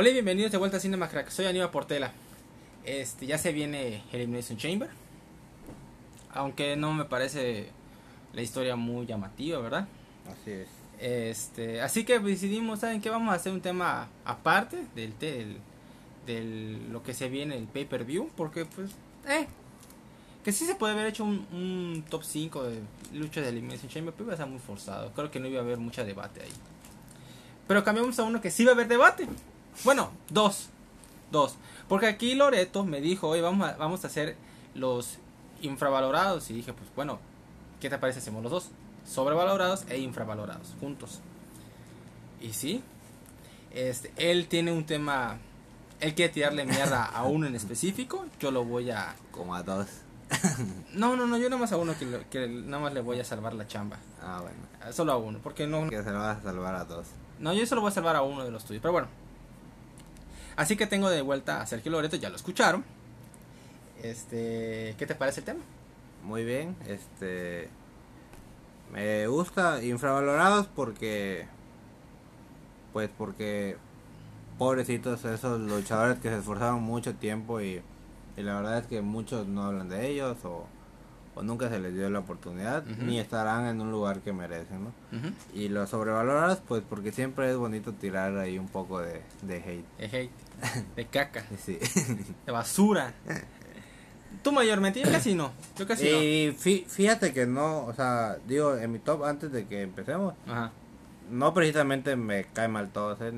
Hola y bienvenidos de vuelta a Cinema Crack. Soy Aníbal Portela. Este, ya se viene Elimination Chamber. Aunque no me parece la historia muy llamativa, ¿verdad? Así es. Este, así que decidimos, ¿saben qué? Vamos a hacer un tema aparte del, del, del lo que se viene el pay-per-view, porque pues, eh, que sí se puede haber hecho un, un top 5 de lucha de Elimination Chamber, pero iba a ser muy forzado. Creo que no iba a haber mucha debate ahí. Pero cambiamos a uno que sí va a haber debate. Bueno, dos. Dos. Porque aquí Loreto me dijo, oye, vamos a, vamos a hacer los infravalorados. Y dije, pues bueno, ¿qué te parece? Hacemos los dos. Sobrevalorados e infravalorados, juntos. Y sí, este, él tiene un tema, él quiere tirarle mierda a uno en específico. Yo lo voy a... Como a dos. No, no, no, yo nada más a uno que, lo- que nada más le voy a salvar la chamba. Ah, bueno. Solo a uno, porque no, Que se lo vas a salvar a dos. no, yo solo voy a salvar a uno de los tuyos, pero bueno. Así que tengo de vuelta a Sergio Loreto, ya lo escucharon. Este, ¿qué te parece el tema? Muy bien, este. Me gusta infravalorados porque. Pues porque. Pobrecitos esos luchadores que se esforzaron mucho tiempo y, y la verdad es que muchos no hablan de ellos o, o nunca se les dio la oportunidad ni estarán en un lugar que merecen, ¿no? Y los sobrevalorados pues porque siempre es bonito tirar ahí un poco de, de hate. De hate, de caca, Sí. de basura. Tú mayormente, yo casi no, yo casi Y fí- fíjate que no, o sea, digo, en mi top antes de que empecemos, no. Ajá. no precisamente me cae mal todos, ¿eh?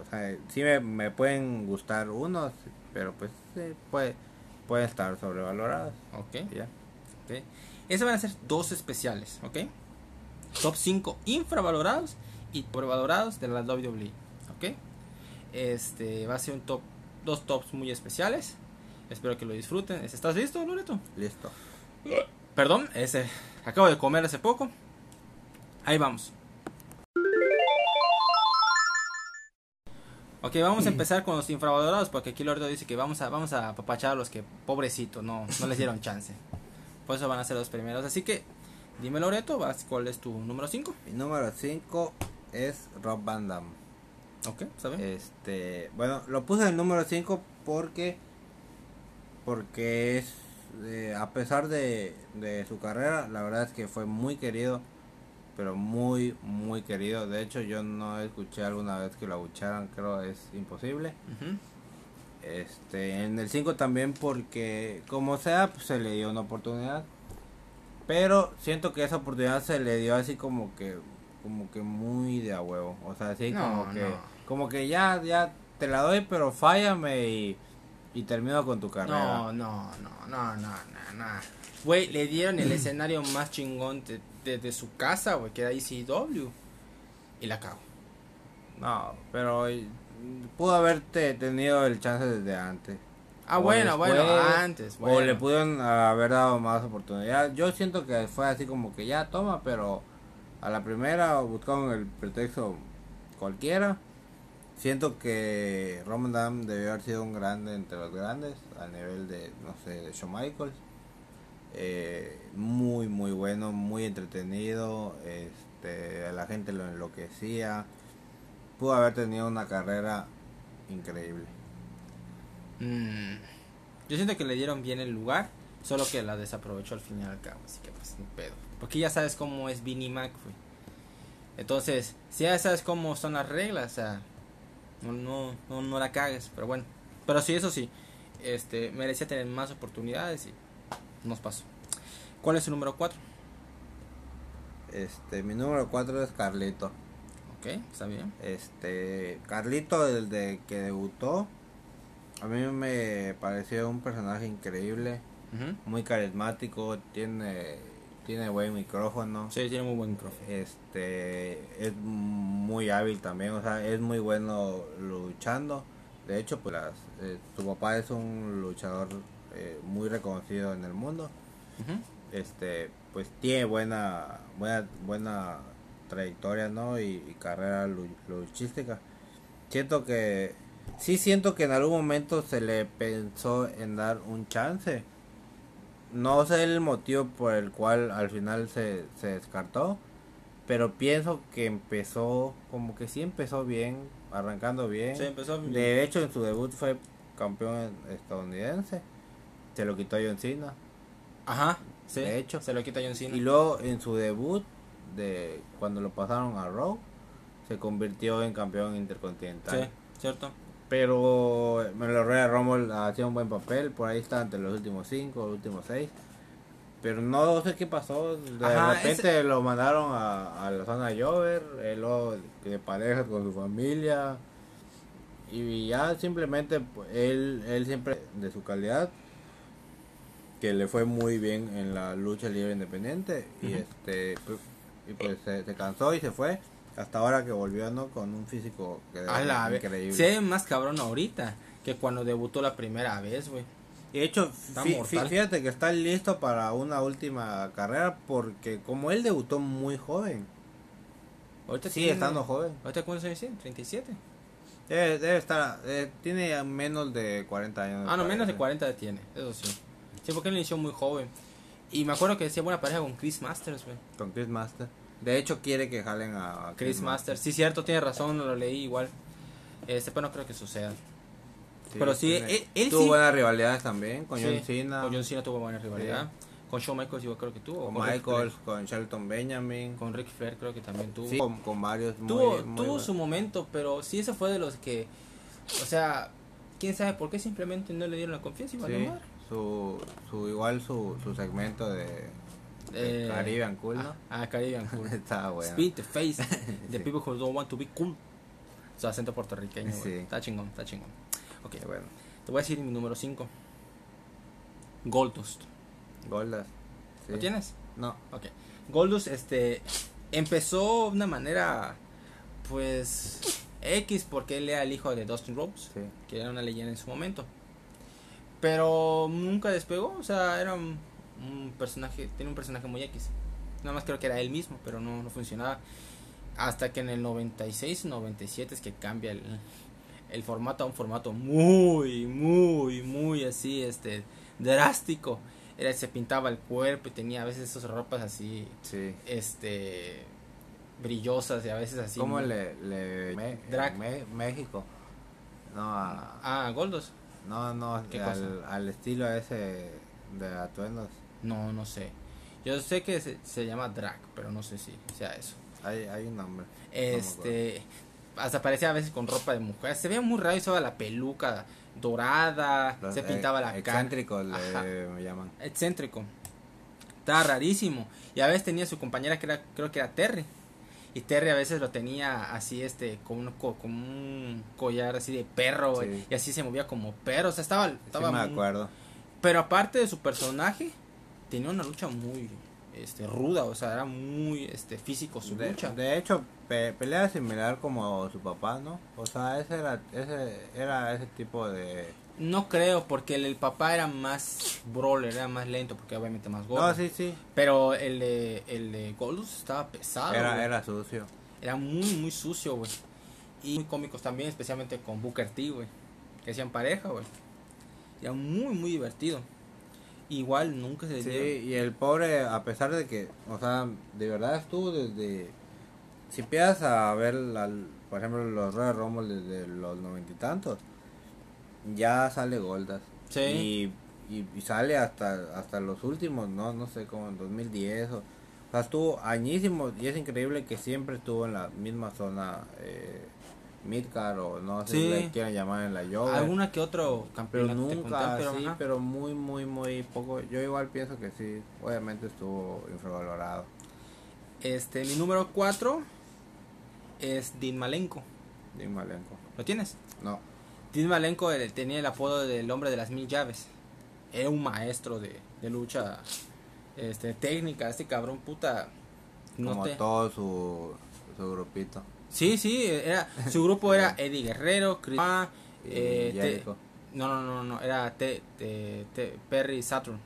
O sea, sí me, me pueden gustar unos, pero pues sí, puede, pueden estar sobrevalorados. Ok, ya. Ok. Esos van a ser dos especiales, ¿ok? Top 5 infravalorados y sobrevalorados de la WWE, ¿ok? Este va a ser un top, dos tops muy especiales. Espero que lo disfruten. ¿Estás listo, Loreto? Listo. Perdón, ese acabo de comer hace poco. Ahí vamos. Ok, vamos a empezar con los infravalorados porque aquí Loreto dice que vamos a vamos a apapachar a los que pobrecitos no no les dieron chance. Por eso van a ser los primeros. Así que dime Loreto, vas, ¿cuál es tu número 5? Mi número 5 es Rob Van Damme. Ok, ¿sabes? Este, bueno, lo puse en el número 5 porque porque es eh, a pesar de, de su carrera, la verdad es que fue muy querido, pero muy muy querido. De hecho, yo no escuché alguna vez que lo abucharan, creo es imposible. Este, en el 5 también porque como sea, pues, se le dio una oportunidad. Pero siento que esa oportunidad se le dio así como que como que muy de a huevo, o sea, así No, como que no. como que ya ya te la doy, pero fállame y y termino con tu carrera. No, no, no, no, no, no, no. Güey, le dieron el escenario más chingón de, de- de su casa, güey, que era ECW. Y la cago. No, pero pudo haberte tenido el chance desde antes. Ah, O bueno, bueno, antes. O le bueno. pudieron haber dado más oportunidad. Yo siento que fue así como que ya toma, pero a la primera buscaron el pretexto cualquiera. Siento que Roman Dam debió haber sido un grande entre los grandes, a nivel de, no sé, de Shawn Michaels. Eh, muy, muy bueno, muy entretenido. Este, a la gente lo enloquecía. Pudo haber tenido una carrera increíble. Mm, yo siento que le dieron bien el lugar, solo que la desaprovechó al fin y al cabo. Así que, pues, un pedo. Porque ya sabes cómo es Vinnie Mac, güey. Entonces, si ya sabes cómo son las reglas, o sea, no, no, no, no la cagues, pero bueno. Pero sí, eso sí, este, merecía tener más oportunidades y nos pasó. ¿Cuál es su número 4? Este, mi número 4 es Carlito. Ok, está bien. Este, Carlito, desde que debutó, a mí me pareció un personaje increíble, muy carismático, tiene, tiene buen micrófono, Sí, tiene muy buen micrófono. este, es muy hábil también, o sea, es muy bueno luchando. De hecho, pues las, eh, su papá es un luchador eh, muy reconocido en el mundo. Este pues tiene buena buena buena trayectoria no y, y carrera lu- luchística siento que sí siento que en algún momento se le pensó en dar un chance no sé el motivo por el cual al final se, se descartó pero pienso que empezó como que sí empezó bien arrancando bien. Sí, empezó bien. De hecho, en su debut fue campeón estadounidense. Se lo quitó John Cena. Ajá, sí. De hecho. Se lo quita John Cena. Y luego en su debut, de cuando lo pasaron a Raw, se convirtió en campeón intercontinental. Sí, cierto. Pero me lo Royal Rumble hacía un buen papel, por ahí está entre los últimos cinco, los últimos seis. Pero no sé qué pasó, de Ajá, repente lo mandaron a, a la zona de Jover, él luego de pareja con su familia. Y ya simplemente pues, él, él siempre de su calidad, que le fue muy bien en la lucha libre independiente. Y este pues, y pues se, se cansó y se fue. Hasta ahora que volvió ¿no? con un físico que A la increíble. Se ve más cabrón ahorita que cuando debutó la primera vez, güey. Y de hecho, fí- mortal. fíjate que está listo para una última carrera porque como él debutó muy joven, Ahorita sigue tiene- estando joven. ¿Ahorita cuántos años tiene? 37. Debe, debe estar, eh, tiene menos de 40 años. Ah, no, menos de parece. 40 tiene, eso sí. Sí, porque él inició muy joven. Y me acuerdo que decía buena pareja con Chris Masters, güey. Con Chris Master. De hecho, quiere que jalen a, a Chris Masters. Sí, cierto, tiene razón, lo leí igual. Este, pero no creo que suceda. pero sí, tiene- él- él tuvo sí- buenas rivalidades también con Sí, John Cena, Con John Cena tuvo buena rivalidad. Con Shawn Michaels yo creo que tuvo. con con Michaels, con Shelton Benjamin. Con Rick Flair creo que también tuvo. Sí, con, con varios tuvo muy tuvo su momento, pero sí, eso fue de los que. O sea, quién sabe por qué simplemente no le dieron la confianza y valió Sí, madre. Su, su, igual su, su segmento de, de Eh, Caribbean Cool, ¿no? Ah, Caribbean Cool. Estaba bueno. Speed the face. The Sí. people who don't want to be cool. Su acento puertorriqueño. Sí. Está chingón, está chingón. Ok, bueno. te voy a decir mi número 5. Goldust. Goldas. Sí. ¿Lo tienes? No. Ok. Goldust, este, empezó de una manera, pues, X, porque él era el hijo de Dustin Rhodes, que era una leyenda en su momento. Pero nunca despegó, o sea, era un, un personaje, tiene un personaje muy X. Nada más creo que era él mismo, pero no, no funcionaba. Hasta que en el 96, 97 es que cambia el, el formato a un formato muy, muy, muy así, este, drástico. Era, se pintaba el cuerpo y tenía a veces esas ropas así, Sí. este, brillosas y a veces así. ¿Cómo le, le. Me- México? No, a- Ah, Goldos. No, no, ¿Qué al, al estilo ese de atuendos. No, no sé. Yo sé que se, se llama drag, pero no sé si sea eso. Hay, hay un nombre. Este, hasta parecía a veces con ropa de mujer. Se veía muy raro, usaba la peluca dorada, Los, se eh, pintaba la cara. excéntricos le me llaman. Excéntrico. Estaba rarísimo. Y a veces tenía su compañera que era, creo que era Terry. Y Terry a veces lo tenía así, este, con un, co- con un collar así de perro, Sí. y así se movía como perro. O sea, estaba, Sí estaba me muy- acuerdo. Pero aparte de su personaje, tenía una lucha muy este ruda, o sea, era muy este físico su De, lucha. de hecho, pe- pelea similar como su papá, ¿no? O sea, ese era ese era ese tipo de No creo, porque el, el papá era más brawler, era más lento, porque obviamente más gordo. No, sí, sí. Pero el de, el de Goldust estaba pesado. Era era sucio. Era muy, muy sucio, güey. Y muy cómicos también, especialmente con Booker T, güey. Que hacían pareja, güey. Era muy, muy divertido. Igual nunca se Sí, dieron- y el pobre, a pesar de que, o sea, de verdad estuvo desde. Si empiezas a ver, la, por ejemplo, los Royal Rumble desde los noventa y tantos, ya sale Goldas. Sí. Y, y, y sale hasta hasta los últimos, no no sé, como en 2010. O, o sea, estuvo añísimo y es increíble que siempre estuvo en la misma zona. Eh, Midcar o no sé Sí. si le quieran llamar en la yoga. Alguna que otro Pero te nunca, conté, pero sí, ajá. pero muy, muy, muy poco. Yo igual pienso que sí, obviamente estuvo infravalorado. Este, mi número 4 es Dean Malenko. Dean Malenko. ¿Lo tienes? Dean Malenko tenía el apodo del hombre de las mil llaves. Era un maestro de, de lucha este, técnica. Este cabrón, puta. No como te... todo su, su grupito. Sí, sí, era, su grupo era Eddie Guerrero, Chris Y eh, Te- no, no, no, no, era Te- Te- Te- Perry Saturn.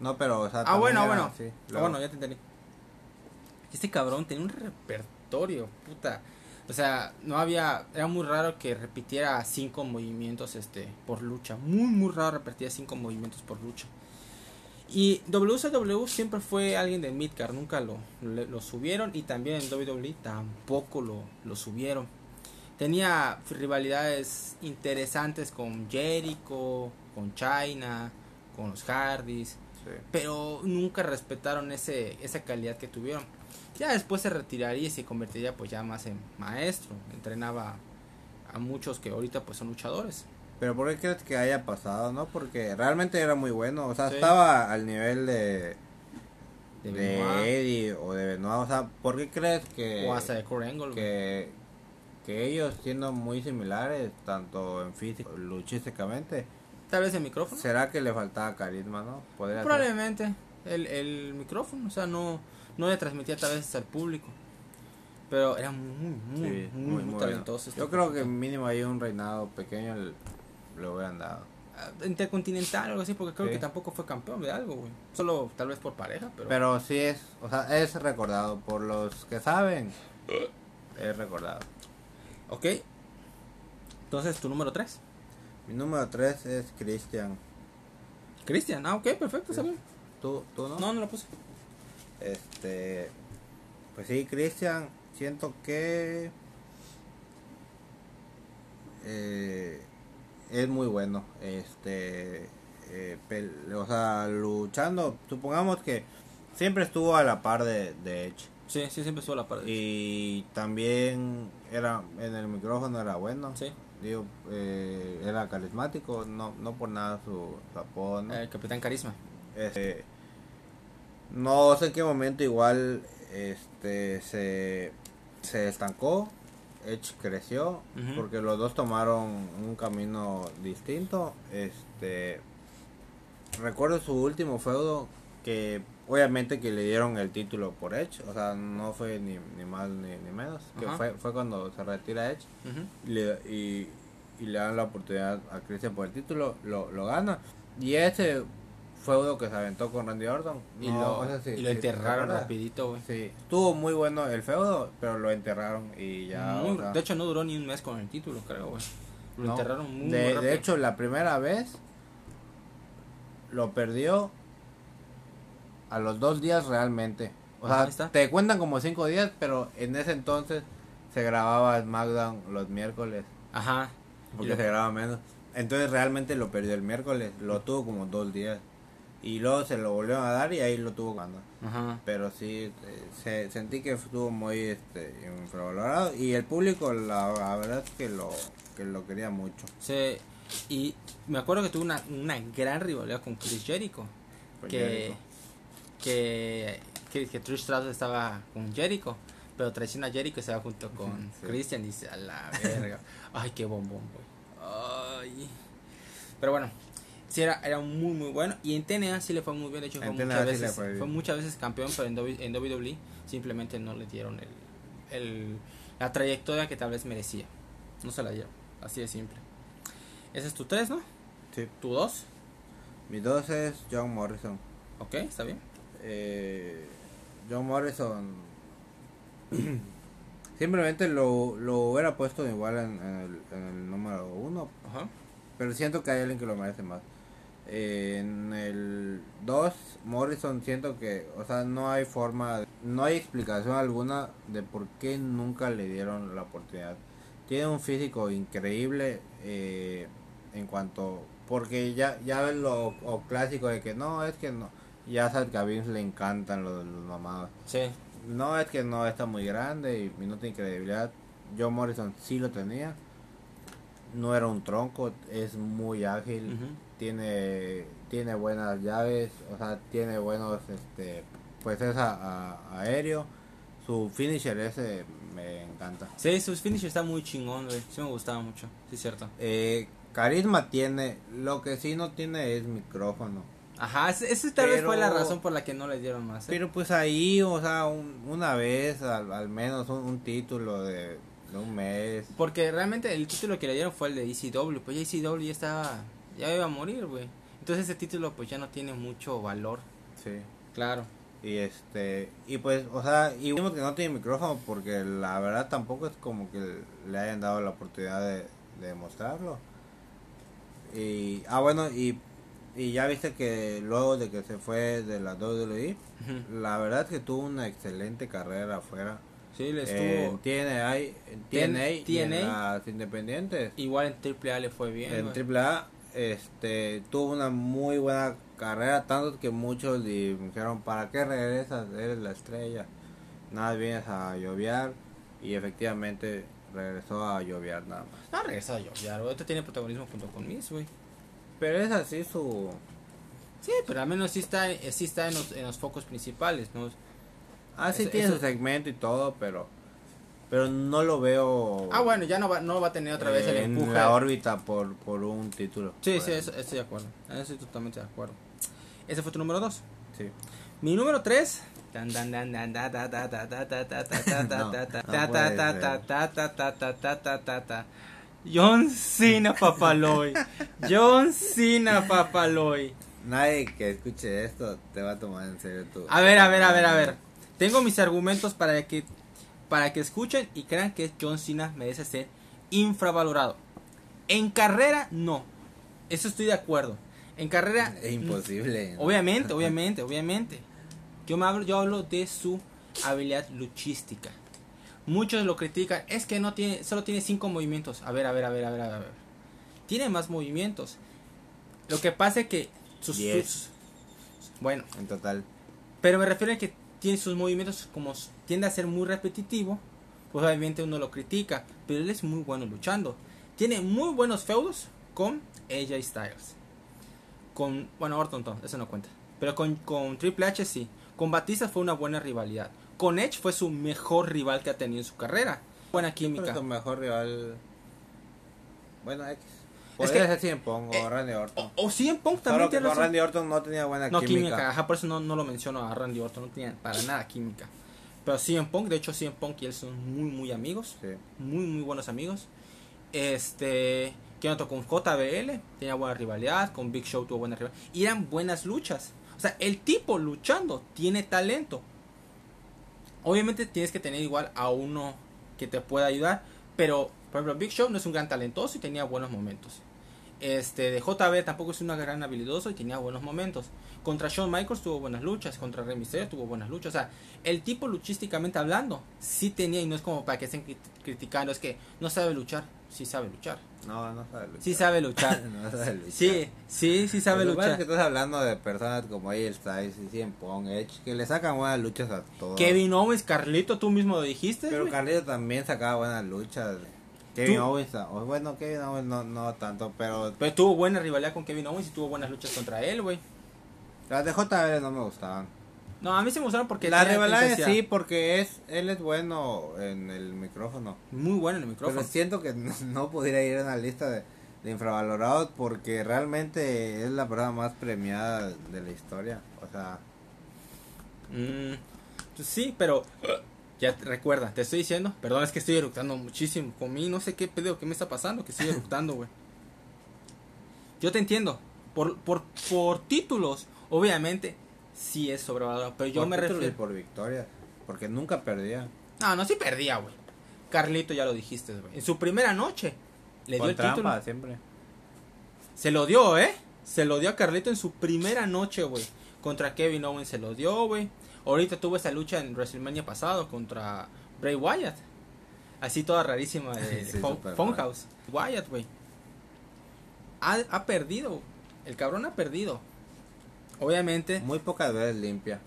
No, pero, o sea, Ah, bueno, era- bueno. sí, Ah, bueno, ya te entendí. Este cabrón tenía un repertorio, puta. O sea, no había, era muy raro que repitiera cinco movimientos este por lucha. Muy, muy raro repetir cinco movimientos por lucha. Y WCW siempre fue alguien de Midcard, nunca lo, lo subieron. Y también en WWE tampoco lo, lo subieron. tenía rivalidades interesantes con Jericho, con China, con los Hardys, Sí. pero nunca respetaron ese esa calidad que tuvieron. Ya después se retiraría y se convertiría pues ya más en maestro, entrenaba a muchos que ahorita pues son luchadores. Pero ¿por qué crees que haya pasado, no? Porque realmente era muy bueno, o sea, Sí. estaba al nivel de, De Eddie o de Benoit, o sea, ¿por qué crees que, o hasta de Angle, que, que ellos siendo muy similares, tanto en físico, luchísticamente, Tal vez el micrófono. será que le faltaba carisma, no? Podría. Probablemente el, el micrófono, o sea, no, no le transmitía tal vez al público. Pero era muy, muy, Sí, muy, muy, talentoso. bueno. este Yo creo que mínimo hay un reinado pequeño le, le hubieran dado. Ah, Intercontinental o algo así, porque creo Sí. que tampoco fue campeón de algo, güey. Solo tal vez por pareja, pero. Pero sí es, o sea, es recordado por los que saben. Es recordado. Ok. Entonces, tu número 3. Mi número 3 es Christian. Cristian, ah, ok, perfecto, bien. ¿Tú, tú no? No, no lo puse. Este. Pues sí, Christian. Siento que. eh, es muy bueno. Este. eh, o sea, luchando. Supongamos que siempre estuvo a la par de, de Edge. Sí, sí, siempre estuvo a la par de- Y también era en el micrófono era bueno. Sí, Digo, eh, era carismático, no, no por nada su, su apodo, ¿no? eh, Capitán Carisma. Este, no sé en qué momento igual este se, se estancó, Edge creció, porque los dos tomaron un camino distinto. Este recuerdo su último feudo que obviamente que le dieron el título por Edge, o sea, no fue ni, ni más ni, ni menos, que fue, fue cuando se retira Edge y le, y, y le dan la oportunidad a Christian por el título, lo, lo gana. Y ese feudo que se aventó con Randy Orton. Y, no, lo, o sea, sí, y lo sí, enterraron rapidito, güey. Sí, estuvo muy bueno el feudo, pero lo enterraron y ya. Muy- o sea, de hecho, no duró ni un mes con el título, creo, güey. Lo no. enterraron muy, de, muy de hecho, la primera vez lo perdió a los dos días realmente. O sea, te cuentan como cinco días, pero en ese entonces se grababa SmackDown los miércoles. Ajá. Porque lo- se graba menos. Entonces realmente lo perdió el miércoles. Lo tuvo como dos días. Y luego se lo volvieron a dar y ahí lo tuvo ganando. Ajá. Pero sí, eh, se, sentí que estuvo muy este, infravalorado. Y el público, la, la verdad es que lo, que lo quería mucho. Sí, y me acuerdo que tuvo una, una gran rivalidad con Chris Jericho. Con que, Jericho. que, que, que Trish Stratus estaba con Jericho. Pero traiciona a Jericho y se va junto con Sí. Christian y dice, a la verga. Ay, qué bombón, güey. Ay. Pero bueno, sí era, era muy, muy bueno. Y en TNA sí le fue muy bien. De hecho, fue, muchas, sí veces, fue muchas veces campeón, pero en, W- en WWE simplemente no le dieron el, el, la trayectoria que tal vez merecía. No se la dieron. Así de simple. Ese es tu 3, ¿no? Sí. Tu 2. Mi dos es John Morrison. Ok, está bien. Eh, John Morrison simplemente lo, lo hubiera puesto igual en, en el, en el número uno Ajá. Pero siento que hay alguien que lo merece más. En el 2, Morrison siento que, o sea, no hay forma, no hay explicación alguna de por qué nunca le dieron la oportunidad. Tiene un físico increíble eh, en cuanto, porque ya, ya ves lo o clásico de que no, es que no, ya a Vince le encantan los, los mamados. Sí. No es que no está muy grande y no tiene credibilidad. John Morrison sí lo tenía. No era un tronco, es muy ágil. Tiene tiene buenas llaves, o sea, tiene buenos este pues es a- a- aéreo. Su finisher ese me encanta. Sí, sus finishes está muy chingón, güey. Sí me gustaba mucho. Sí, es cierto. Eh, carisma tiene, lo que sí no tiene es micrófono. Ajá, ese tal vez fue la razón por la que no le dieron más. ¿eh? Pero pues ahí, o sea, un- una vez al, al menos un, un título de, de un mes. Porque realmente el título que le dieron fue el de ECW. Pues ya ECW ya estaba. Ya iba a morir, güey. Entonces ese título, pues ya no tiene mucho valor. Sí. Claro. Y este, y pues, o sea, y vimos que no tiene micrófono porque la verdad tampoco es como que le hayan dado la oportunidad de, de mostrarlo. Y, ah, bueno, y, y ya viste que luego de que se fue de la WWE, la verdad es que tuvo una excelente carrera afuera. Sí, le Eh, estuvo. tiene ahí, TNA, y en TNA. las independientes. Igual en AAA le fue bien. En güey. AAA este, tuvo una muy buena carrera, tanto que muchos di- dijeron, ¿para qué regresas? Eres la estrella. Nada, vienes a lloviar. Y efectivamente regresó a lloviar nada más. No regresa a lloviar, güey. Ahorita tiene protagonismo junto con Miss, güey. Pero es así su... Sí, pero al menos sí está, sí está en, los, en los focos principales, ¿no? Ah, sí tiene eso- su segmento y todo, pero... Pero no lo veo... Ah, bueno, ya no va, no va a tener otra vez el en empuje. la órbita por, por un título. Sí, sí, eso, estoy de acuerdo. En eso Estoy totalmente de acuerdo. Ese fue tu número 2. Sí. Mi número 3. John Cena Papaloy. John Cena Papaloy. Nadie que escuche esto te va a tomar en serio tú. A ver, a ver, a ver, a ver. Tengo mis argumentos para que para que escuchen y crean que John Cena merece ser infravalorado. En carrera no. Eso estoy de acuerdo. En carrera Es imposible. ¿no? Obviamente, obviamente, obviamente. Yo me hablo, yo hablo de su habilidad luchística. Muchos lo critican, es que no tiene, solo tiene cinco movimientos. A ver, a ver, a ver, a ver, a ver. Tiene más movimientos. Lo que pasa es que sus, sus- bueno, En total. pero me refiero a que tiene sus movimientos como tiende a ser muy repetitivo, pues obviamente uno lo critica, pero él es muy bueno luchando. Tiene muy buenos feudos con AJ Styles. Con, bueno, Orton no, eso no cuenta. Pero con, con Triple H sí. Con Batista fue una buena rivalidad. Con Edge fue su mejor rival que ha tenido en su carrera. Buena Pero química. su mejor rival. Bueno, X. Es Podría que- ser CM Punk o eh, Randy Orton. O, o CM Punk también tiene. Randy Orton no tenía buena No, química. química. ajá, por eso no, no lo menciono a Randy Orton, no tenía para nada química. Pero CM Punk, de hecho CM Punk y él son muy, muy amigos, Sí. muy, muy buenos amigos. Este, que otro con JBL, tenía buena rivalidad, con Big Show tuvo buena rivalidad, y eran buenas luchas. O sea, el tipo luchando tiene talento. Obviamente tienes que tener igual a uno que te pueda ayudar, pero por ejemplo Big Show no es un gran talentoso y tenía buenos momentos. Este de JB tampoco es una gran habilidoso y tenía buenos momentos. Contra Shawn Michaels tuvo buenas luchas, contra Rey Mysterio tuvo buenas luchas. O sea, el tipo luchísticamente hablando sí tenía y no es como para que estén crit- criticando, es que no sabe luchar, sí sabe luchar. No, no sabe luchar. Sí sabe luchar. no sabe luchar. Sí, sí, sí sabe Lo que pasa es luchar. que estás hablando de personas como AJ Styles y CM Punk, Edge, que le sacan buenas luchas a todos. Kevin Owens, Carlito, tú mismo lo dijiste. Pero. Carlito también sacaba buenas luchas. Kevin Tú- Owens, o bueno, Kevin Owens no, no tanto, pero Pero tuvo buena rivalidad con Kevin Owens y tuvo buenas luchas contra él, güey. las de JBL no me gustaban. No, a mí se me gustaron porque La rivalidad sí, porque es él es bueno en el micrófono. muy bueno en el micrófono. Pero siento que no, no pudiera ir en la lista de, de infravalorados porque realmente es la persona más premiada de la historia. O sea, Mm, pues sí, pero ya recuerda, te estoy diciendo, perdón, es que estoy eructando muchísimo. Comí, no sé qué pedo, qué me está pasando, que estoy eructando, güey. Yo te entiendo. Por, por, por títulos, obviamente, sí es sobrevalorado. Pero yo por me y refiero. por victoria. Porque nunca perdía. No, no, sí perdía, güey. Carlito ya lo dijiste, güey. En su primera noche le dio el trampa título. siempre. Se lo dio, ¿eh? Se lo dio a Carlito en su primera noche, güey. Contra Kevin Owens se lo dio, güey. Ahorita tuvo esa lucha en WrestleMania pasado contra Bray Wyatt. Así toda rarísima de Sí, Funhouse. Wyatt, güey. Ha, ha perdido. El cabrón ha perdido. Obviamente, Muy pocas veces limpia.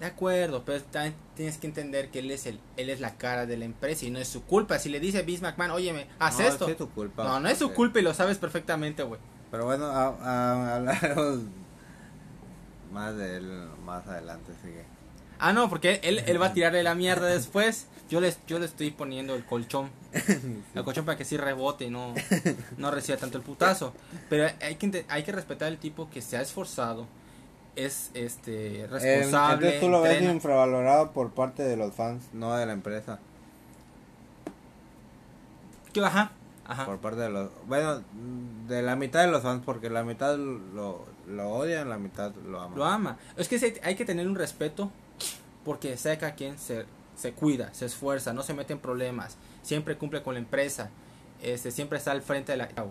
de acuerdo, pero también tienes que entender que él es el, él es la cara de la empresa y no es su culpa. Si le dice Vince McMahon, óyeme, haz no, esto. es tu culpa. no, no es su culpa y lo sabes perfectamente, güey. Pero bueno, hablaremos más de él más adelante. Sigue. Ah, no, porque él, él va a tirarle la mierda después. Yo le, yo le estoy poniendo el colchón. El colchón para que sí rebote y no, no reciba tanto el putazo. Pero hay que, hay que respetar al tipo que se ha esforzado. Es este responsable. Entonces tú lo ves entrena. infravalorado por parte de los fans, no de la empresa. Ajá, ajá. Por parte de los. Bueno, de la mitad de los fans, porque la mitad lo, lo odian, la mitad lo aman. Lo ama. Es que hay que tener un respeto porque sé que a quien se, se cuida, se esfuerza, no se mete en problemas, siempre cumple con la empresa, este siempre está al frente de la... Ah.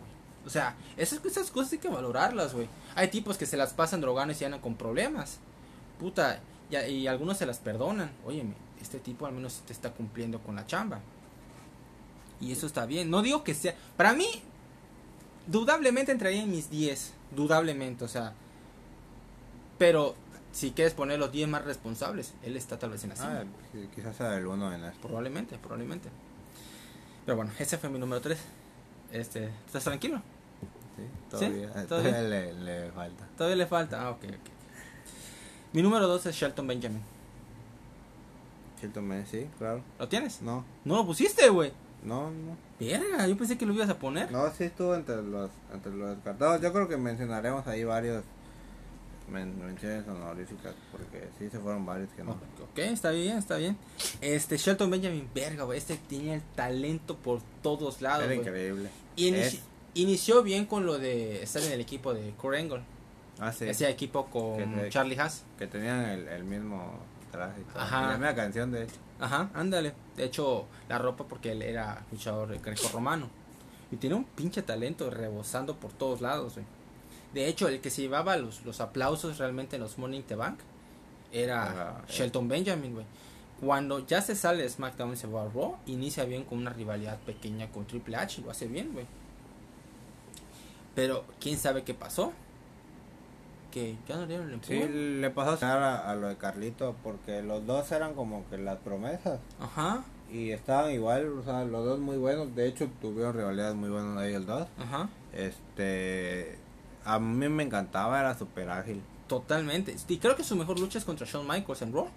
O sea, esas, esas cosas hay que valorarlas, güey. Hay tipos que se las pasan drogando y se andan con problemas. Puta, y algunos se las perdonan. Óyeme, este tipo al menos te está cumpliendo con la chamba. Y eso está bien. No digo que sea. Para mí, dudablemente entraría en mis 10. Dudablemente, o sea. Pero si quieres poner los 10 más responsables, él está tal vez en la cima. Ah, quizás sea el uno en esto. Probablemente, probablemente. Pero bueno, ese fue mi número 3. Este, ¿Estás tranquilo? Sí, todavía, ¿Sí? todavía ¿Todavía? le, le falta. Todavía le falta. Ah, ok, ok. Mi número 2 es Shelton Benjamin. Cierto mes, sí, claro. ¿Lo tienes? No, No lo pusiste, güey. no, no. Verga, yo pensé que lo ibas a poner. No, sí estuvo entre los, entre los descartados. Yo creo que mencionaremos ahí varios menciones honoríficas, porque sí se fueron varios que no. Ok, está bien, está bien. Este, Shelton Benjamin, verga, güey. Este tenía el talento por todos lados, Era increíble. Y inici- Es- inició bien con lo de estar en el equipo de Kurt. Ah, sí, Hacía equipo con Charlie Haas. que tenían el, el mismo traje. Ajá. La misma canción, de hecho. Ajá, ándale. De hecho, la ropa porque él era luchador greco-romano. Y tenía un pinche talento rebosando por todos lados, güey. De hecho, el que se llevaba los, los aplausos realmente en los in the Bank era eh. Shelton Benjamin, güey. Cuando ya se sale de SmackDown y se va a Raw, inicia bien con una rivalidad pequeña con Triple H y lo hace bien, güey. Pero, ¿quién sabe qué pasó? Que ya no dieron el Sí, empuje. le pasó a, a lo de Carlito, porque los dos eran como que las promesas. Ajá, Y estaban igual, o sea, los dos muy buenos. De hecho, tuvieron rivalidades muy buenas ahí el dos. ajá. Este. A mí me encantaba, era súper ágil. Totalmente. Y creo que su mejor lucha es contra Shawn Michaels en Raw.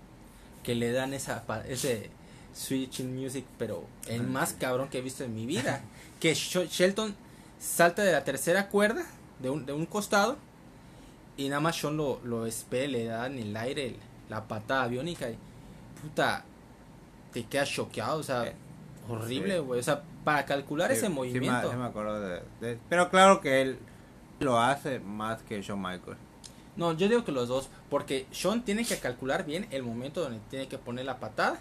Que le dan esa ese switch in music, pero el más cabrón que he visto en mi vida. que Sh- Shelton salta de la tercera cuerda, de un, de un costado, y nada más Shawn lo, lo espera, le da en el aire el- la patada aviónica. Y puta, te quedas choqueado, o sea, Eh, horrible, güey. O sea, para calcular Sí, ese sí me- movimiento. sí me acuerdo de, de- Pero claro que él lo hace más que Shawn Michaels. No, yo digo que los dos, porque Sean tiene que calcular bien el momento donde tiene que poner la patada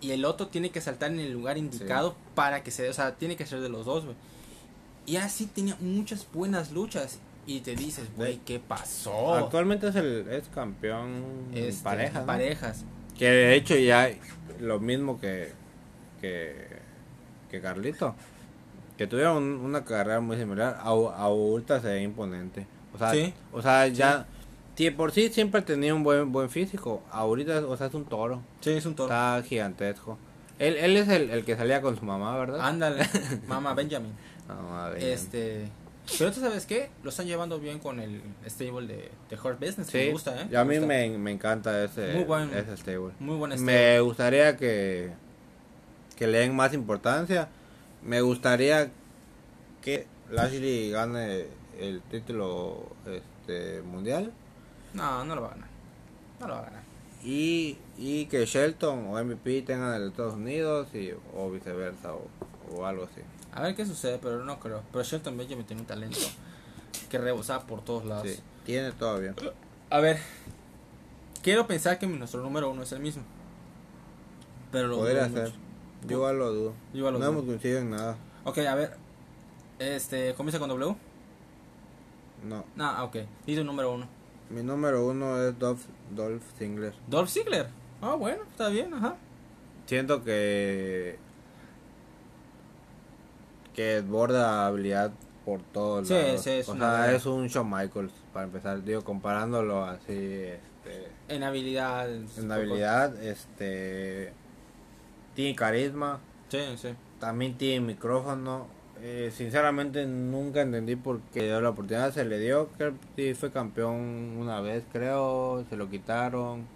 y el otro tiene que saltar en el lugar indicado para que se, o sea, tiene que ser de los dos, güey. Y así tenía muchas buenas luchas y te dices, güey, ¿qué pasó? Actualmente es el es campeón en Este, parejas. ¿no? parejas. Que de hecho ya lo mismo que que, que Carlito. Que tuvieron un- una carrera muy similar. A, ahorita se ve imponente. O sea, Sí. o sea ya. Si por sí siempre tenía un buen buen físico. Ahorita, o sea, es un toro. Sí, es un toro. Está gigantesco. Él, él es el, el que salía con su mamá, ¿verdad? Ándale, mamá Benjamin. Este, pero tú sabes qué, lo están llevando bien con el stable de, de Hurt Business, Sí, me gusta, ¿eh? y a mí me, me encanta ese, Muy buen- ese stable. Muy buen stable. Me gustaría que, que le den más importancia. Me gustaría que Lashley gane el título este mundial No, no lo va a ganar. No lo va a ganar. y, y que Shelton o MVP tengan el de Estados Unidos y, o viceversa o, o algo así. A ver qué sucede, pero no creo. Pero Shelton Benjamin tiene un talento que rebosaba por todos lados. Sí, tiene todavía. A ver, quiero pensar que nuestro número uno es el mismo. Pero lo mucho. Yo igual lo dudo. Yo igual lo no dudo. hemos coincidido en nada. Ok, a ver. Este, ¿comienza con W? No. Ah, ok. Dice número uno. Mi número uno es Dolph, Dolph Ziggler. Dolph Ziggler. Ah, bueno, está bien, ajá. Siento que que desborda habilidad por todos Sí, lados. sí, es o una sea, es un Shawn Michaels para empezar, digo comparándolo así este En habilidad. en habilidad, este tiene carisma, Sí, sí. también tiene micrófono. Eh, sinceramente nunca entendí por qué la oportunidad, se le dio, que sí fue campeón una vez, creo, se lo quitaron.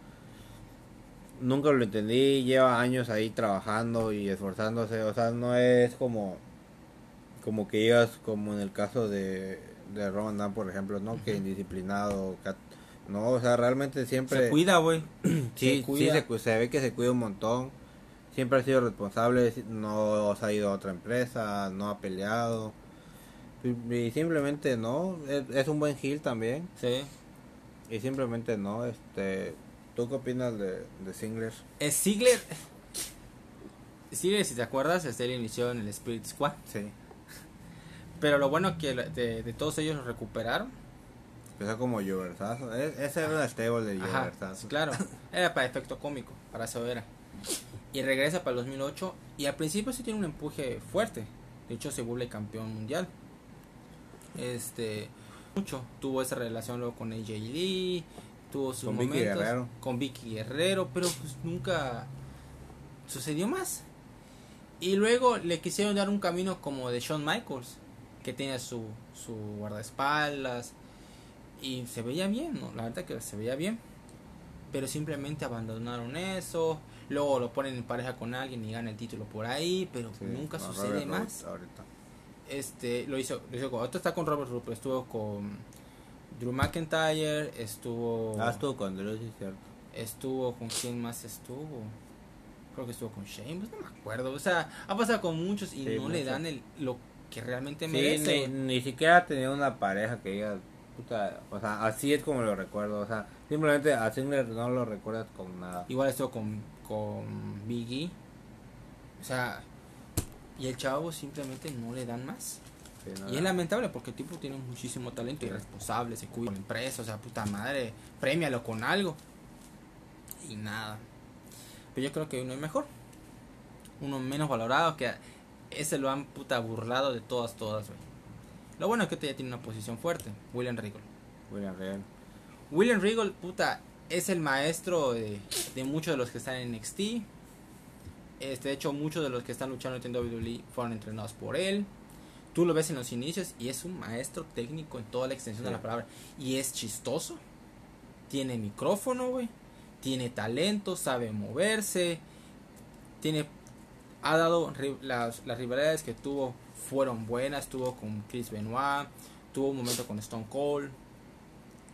Nunca lo entendí, lleva años ahí trabajando y esforzándose, o sea, no es como como que digas como en el caso de de Roman por ejemplo, no que indisciplinado, que- no, o sea, realmente siempre Se cuida, güey. Sí, se sí cuida. se, cu- se ve que se cuida un montón. Siempre ha sido responsable, no se ha ido a otra empresa, no ha peleado. Y, simplemente no, es, es un buen heel también. Sí. Y simplemente no, este... ¿Tú qué opinas de, de Singler? Es Ziggler. Ziggler, si te acuerdas, este, él inició en el Spirit Squad. Sí. Pero lo bueno que de, de todos ellos lo recuperaron. Empezó como Lloversazo. E- Ese era el stable de Ajá, Lloversazo. claro. Era para efecto cómico, para eso era. Y regresa para el 2008. Y al principio sí tiene un empuje fuerte. De hecho, se vuelve campeón mundial. Este. Mucho. Tuvo esa relación luego con AJ Lee. Tuvo sus Con Vicky momentos. Guerrero. Con Vicky Guerrero. Pero pues nunca sucedió más. Y luego le quisieron dar un camino como de Shawn Michaels. Que tenía su, su guardaespaldas. Y se veía bien, ¿no? La verdad que se veía bien. Pero simplemente abandonaron eso. Luego lo ponen en pareja con alguien y gana el título por ahí. Pero Sí, nunca sucede Robert más. Ahorita. Este, lo hizo, lo hizo con, ahorita está con Robert pero estuvo con Drew McIntyre, estuvo, Ah, estuvo con Drew, sí, cierto. estuvo con quién más estuvo, creo que estuvo con Sheamus, no me acuerdo, o sea, ha pasado con muchos y Sí, no le dan el, lo que realmente Sí, merece. ni, ni siquiera tenía una pareja que diga, puta, o sea, así es como lo recuerdo, o sea, simplemente a Ziggler no lo recuerdas con nada. Igual estuvo con, con Biggie, o sea, y el chavo simplemente no le dan más. Sí, no, Y es lamentable porque el tipo tiene muchísimo talento y es responsable, se cuida con la empresa, o sea, puta madre, premialo con algo. Y nada. Pero yo creo que uno es mejor. Uno menos valorado que ese lo han puta burlado de todas, todas, güey. Lo bueno es que este ya tiene una posición fuerte, William Regal. William Regal. William Regal, puta, es el maestro de, de muchos de los que están en NXT. Este, de hecho, muchos de los que están luchando en WWE fueron entrenados por él. Tú lo ves en los inicios y es un maestro técnico en toda la extensión de la palabra. Y es chistoso. Tiene micrófono, güey. Tiene talento, sabe moverse. Tiene. Ha dado. Las, las rivalidades que tuvo fueron buenas. Tuvo con Chris Benoit. Tuvo un momento con Stone Cold.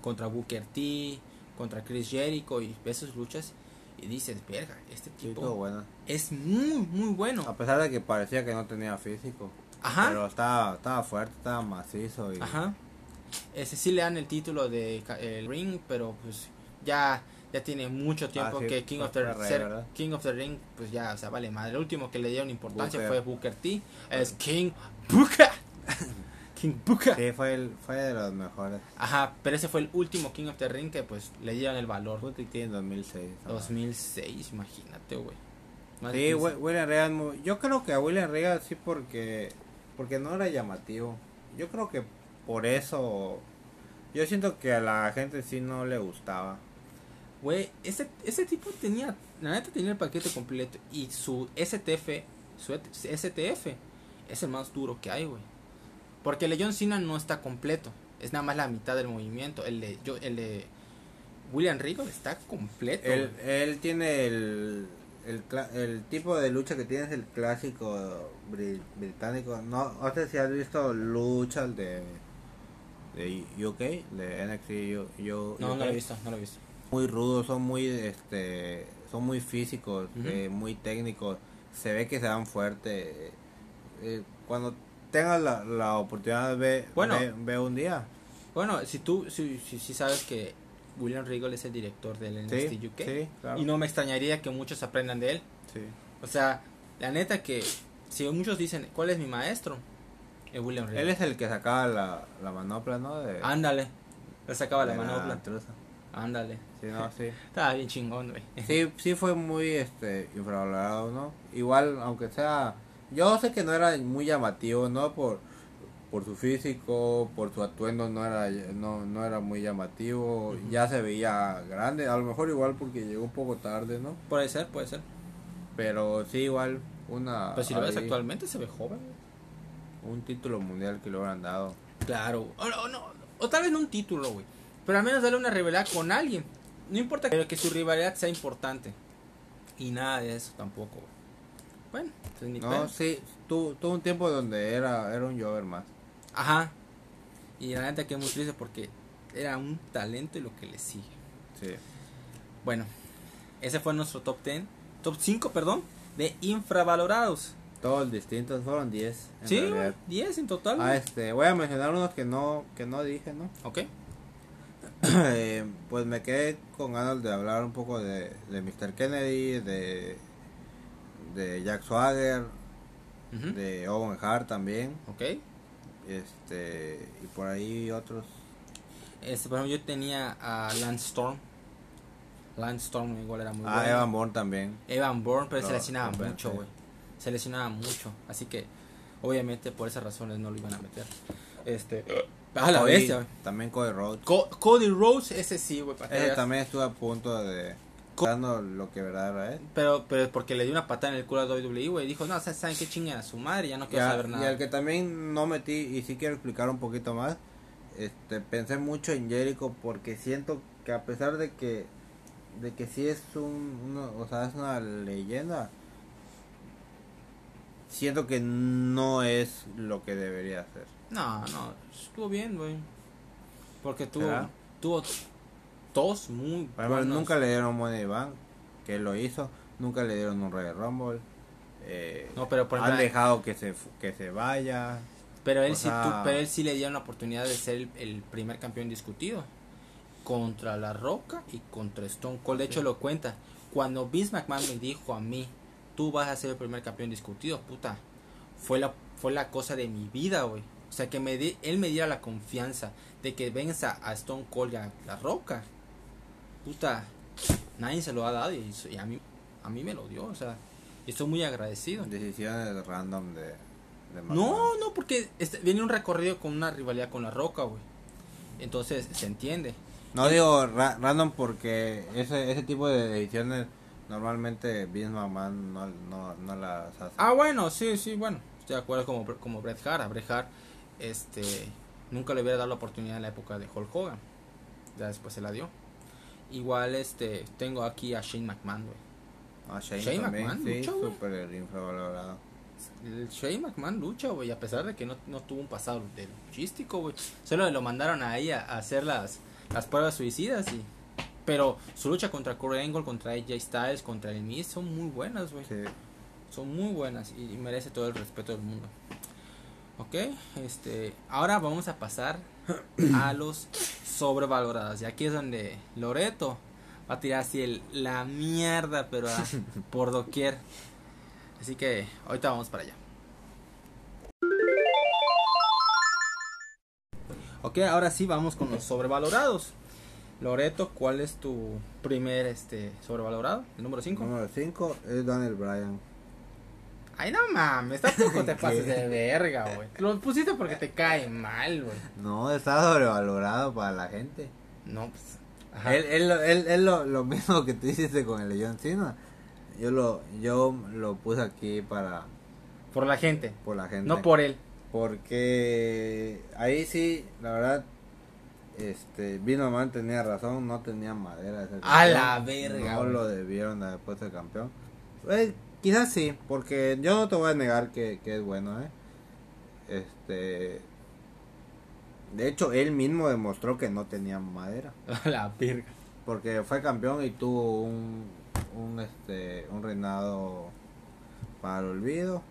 Contra Booker T. Contra Chris Jericho. Y ves sus luchas. Y dices, verga, este tipo es muy, muy bueno. A pesar de que parecía que no tenía físico. Ajá. Pero estaba, estaba fuerte, estaba macizo. Y, Ajá. Ese sí le dan el título de el ring, pero pues ya ya tiene mucho tiempo Ah, sí, que King of the rey, ser ¿verdad? King of the Ring, pues ya, o sea, vale madre. El último que le dieron importancia Booker. fue Booker T. Es King Booker. King. Sí, fue, el, fue de los mejores. Ajá, pero ese fue el último King of the Ring que pues le dieron el valor. Puta, y tiene en 2006. esa madre. 2006, imagínate, güey. Sí, 15. Wi- William Regal, yo creo que a William Regal sí porque porque no era llamativo. Yo creo que por eso yo siento que a la gente sí no le gustaba. Güey, ese, ese tipo tenía, la neta tenía el paquete completo y su STF, su STF es el más duro que hay, güey. Porque el de John Cena no está completo, es nada más la mitad del movimiento. El de, yo, el de William Regal está completo. Él, él tiene el, el, el tipo de lucha que tiene es el clásico bri- británico. No, no sé si has visto luchas de de UK, de NXT U- no, no lo he visto, no lo he visto. muy rudos, son muy este son muy físicos, eh, muy técnicos, se ve que se dan fuerte. eh, cuando tengas la, la oportunidad de ver, Bueno. ve, ve un día. Bueno, si tú, si, si, si sabes que William Regal es el director del NXT Sí, UK sí, claro. y no me extrañaría que muchos aprendan de él. Sí. O sea, la neta que si muchos dicen, ¿cuál es mi maestro? Es William Regal. Él es el que sacaba la, la manopla, ¿no? De, Ándale. Le sacaba la manopla. intrusa. Ándale. Sí, no, sí. Estaba bien chingón, güey. Sí, sí fue muy este infravalorado, ¿no? Igual, aunque sea, yo sé que no era muy llamativo, ¿no? Por por su físico, por su atuendo no era no, no era muy llamativo, ya se veía grande, a lo mejor igual porque llegó un poco tarde, ¿no? Puede ser, puede ser. Pero sí igual una Pero si lo ves actualmente se ve joven. un título mundial que le hubieran dado. Claro. O, no, no, o tal vez no un título, güey. Pero al menos darle una rivalidad con alguien. No importa pero que su rivalidad sea importante. Y nada de eso tampoco, güey. Bueno, No, sí, tuvo, tuvo un tiempo donde era era un Jover más. Ajá. Y la neta que muy triste porque era un talento y lo que le sigue. Sí. Bueno, ese fue nuestro top 10. Top 5, perdón. De infravalorados. Todos distintos, fueron 10 en Sí, realidad. güey, 10 en total. Ah, este, voy a mencionar unos que no que no dije, ¿no? Ok. Eh, pues me quedé con ganas de hablar un poco de, de Mr. Kennedy, de, de Jack Swagger, de Owen Hart también, Ok. este y por ahí otros. Este, por ejemplo, yo tenía a Lance Storm. Lance Storm igual era muy Ah, bueno. Evan Bourne también. Evan Bourne, pero se lesionaba mucho, güey. Se lesionaba mucho. Así que, obviamente, por esas razones no lo iban a meter. Este. A la Cody- bestia, güey. También Cody Rhodes. Co- Cody Rose, ese sí, güey. Ese también estuvo a punto de dando lo que verdad él. Pero, pero es porque le dio una patada en el culo a WWE, güey. Dijo, no, ¿saben qué chingan a su madre? Ya no quiero Y a- saber Y nada. al que también no metí y sí quiero explicar un poquito más, este pensé mucho en Jericho porque siento que a pesar de que de que sí es un uno- o sea, es una leyenda siento que no es lo que debería ser. No, no, estuvo bien, güey. Porque tuvo, ¿Será? tuvo dos muy buenos- nunca le dieron Money Bank, que él lo hizo, nunca le dieron un Royal Rumble. eh, No, pero por han ejemplo, dejado que se que se vaya. pero él o sí, sea- pero él sí le dieron la oportunidad de ser el, el primer campeón discutido contra La Roca y contra Stone Cold. De hecho, lo cuenta. Cuando Vince McMahon me dijo a mí, tú vas a ser el primer campeón discutido, puta, fue la fue la cosa de mi vida, güey. O sea, que me di- él me diera la confianza de que venza a Stone Cold y a La Roca. Puta, nadie se lo ha dado y, y a mí a mí me lo dio, o sea, estoy muy agradecido. Decisiones random de, de. No, no, porque este, viene un recorrido con una rivalidad con la Roca, güey. Entonces se entiende. No digo ra- random porque ese, ese tipo de decisiones normalmente Vince McMahon no, no, no las hace. Ah, bueno, sí, sí, bueno. Estoy de acuerdo como, como Bret Hart. A Bret Hart, este, nunca le hubiera dado la oportunidad en la época de Hulk Hogan. Ya después se la dio. Igual, este, tengo aquí a Shane McMahon, güey. Ah, Shane, Shane también, McMahon, sí, mucho, güey. súper infravalorado. El Shane McMahon lucha, güey, a pesar de que no, no tuvo un pasado de luchístico, güey. Solo lo mandaron ahí a, a hacer las, las pruebas suicidas y... Pero su lucha contra Kurt Angle, contra AJ Styles, contra el Miz son muy buenas, güey. Sí. Son muy buenas y merece todo el respeto del mundo. Ok, este, ahora vamos a pasar a los sobrevalorados. Y aquí es donde Loreto va a tirar así el, la mierda, pero a- por doquier. Así que ahorita vamos para allá. Ok, ahora sí vamos con los sobrevalorados. Loreto, ¿cuál es tu primer este sobrevalorado? ¿El número 5? Número 5 es Daniel Bryan. Ay, no mames, tampoco te pases de verga, güey. Lo pusiste porque te cae mal, güey. No, está sobrevalorado para la gente. No, pues. Ajá. Él, él, lo- él, él lo, lo mismo que tú hiciste con el de John Cena. Yo lo, yo lo puse aquí para Por la gente, por la gente. no por él. Porque ahí sí, la verdad, este, Vino Man tenía razón, no tenía madera. de ser A la verga, No güey. lo debieron de haber puesto de campeón. Eh, quizás sí, porque yo no te voy a negar que, que es bueno, ¿eh? Este. De hecho, él mismo demostró que no tenía madera. La verga. Porque fue campeón y tuvo un, un, este, un reinado para el olvido.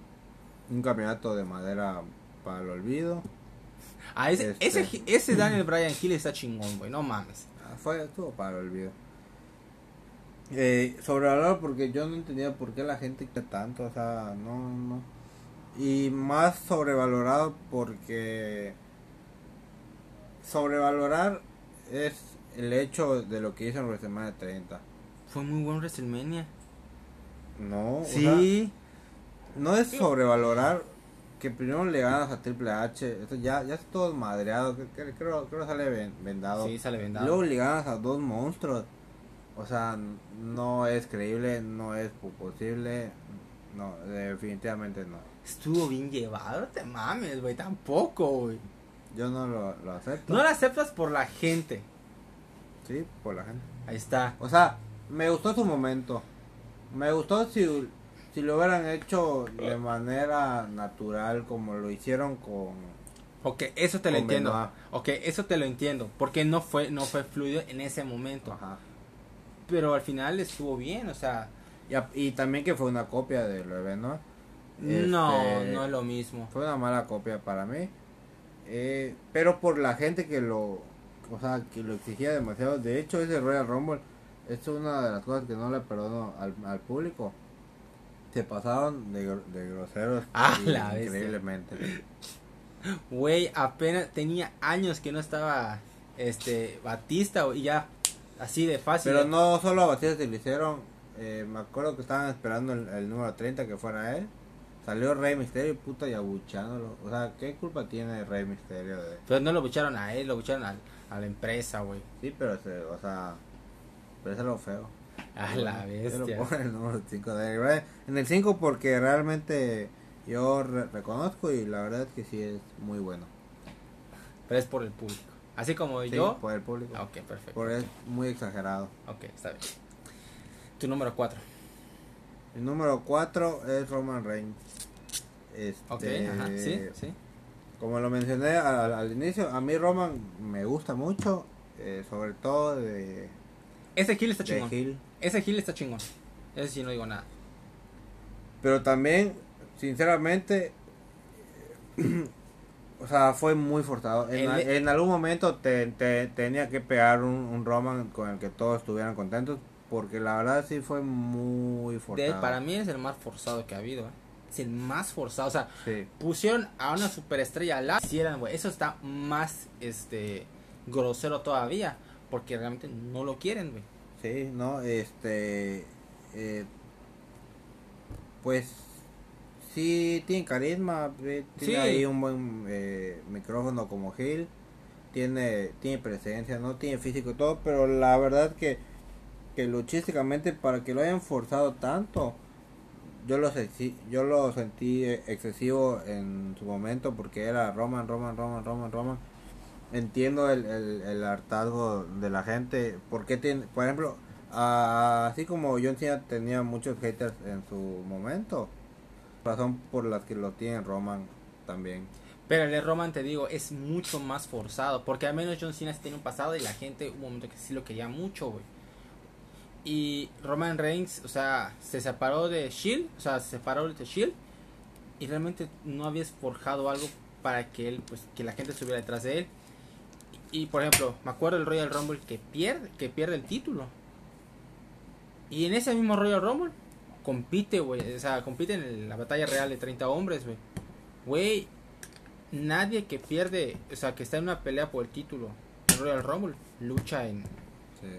Un campeonato de madera para el olvido. Ah, ese, Este. ese, ese Daniel Bryan Hill está chingón, güey. No mames. Ah, Fue, estuvo para el olvido. Eh, sobrevalorado porque yo no entendía por qué la gente quiere tanto, o sea, no, no. Y más sobrevalorado porque sobrevalorar es el hecho de lo que hizo en WrestleMania 30. Fue muy buen WrestleMania. No, o sea, Sí. no es sobrevalorar que primero le ganas a Triple H, esto ya, ya está todo madreado, que- que- creo, creo sale ven- vendado. Sí, sale Y vendado. Luego le ganas a dos monstruos. O sea, no es creíble, no es po- posible. No, definitivamente no. Estuvo bien llevado, te mames, güey. Tampoco, güey. Yo no lo, lo acepto. No lo aceptas por la gente. Sí, por la gente. Ahí está. O sea, me gustó su momento. Me gustó si, si lo hubieran hecho de manera natural como lo hicieron con... Ok, eso te lo entiendo. Benoit. Ok, eso te lo entiendo. Porque no fue, no fue fluido en ese momento. Ajá. Pero al final estuvo bien, o sea. Y, también que fue una copia de lo de ¿no? No, Este, no es lo mismo. Fue una mala copia para mí. Eh, pero por la gente que lo, o sea, que lo exigía demasiado. De hecho, ese Royal Rumble es una de las cosas que no le perdono al, al público. Se pasaron de, de groseros Ah, la increíblemente. Güey, apenas tenía años que no estaba este Batista y ya Así de fácil. Pero ¿eh? no solo a Batista se le hicieron. eh, me acuerdo que estaban esperando el, el número 30 que fuera él. Salió Rey Misterio, puta, y abuchándolo. O sea, ¿qué culpa tiene Rey Misterio de.? Pero no lo bucharon a él, lo bucharon a, a la empresa, güey. Sí, pero, se, o sea. Pero eso es lo feo. A la lo bestia. en el número 5 de. En el 5 porque realmente yo re- reconozco y la verdad es que sí es muy bueno. Pero es por el público. Así como Sí, yo. por el público. Ok, perfecto. Por es muy exagerado. Ok, está bien. Tu número 4. El número 4 es Roman Reigns. Este, Ok, ajá. Sí, sí. Como lo mencioné al, al inicio, a mí Roman me gusta mucho, eh, sobre todo de, Ese Gil está chingón. Hill. Ese Gil está chingón. Ese sí no digo nada. Pero también, sinceramente, o sea, fue muy forzado. En, El- a- en algún momento te, te- tenía que pegar un, un Roman con el que todos estuvieran contentos, porque la verdad sí fue muy De, forzado. para mí es el más forzado que ha habido. ¿eh? Es el más forzado. O sea, Sí. pusieron a una superestrella lado. Hicieran, güey. Eso está más este grosero todavía. Porque realmente no lo quieren, güey. Sí, no, este, eh, pues sí tiene carisma, tiene Sí. ahí un buen eh, micrófono como Gil, tiene, tiene presencia, no tiene físico y todo, pero la verdad que, que luchísticamente para que lo hayan forzado tanto, yo lo sentí, yo lo sentí eh, excesivo en su momento porque era Roman, Roman, Roman, Roman, Roman. Entiendo el, el, el hartazgo de la gente. porque tiene, por ejemplo, así como John Cena tenía muchos haters en su momento, razón por las que lo tiene Roman también. Pero el de Roman, te digo, es mucho más forzado. Porque al menos John Cena tiene un pasado y la gente, un momento que sí lo quería mucho, güey. Y Roman Reigns, o sea, se separó de Shield, o sea, se separó de Shield. Y realmente no habías forjado algo para que él, pues, que la gente estuviera detrás de él. Y, por ejemplo, me acuerdo del Royal Rumble que pierde, que pierde el título. Y en ese mismo Royal Rumble compite, güey. O sea, compite en la batalla real de 30 hombres, güey. Güey, nadie que pierde, o sea, que está en una pelea por el título en Royal Rumble, lucha en,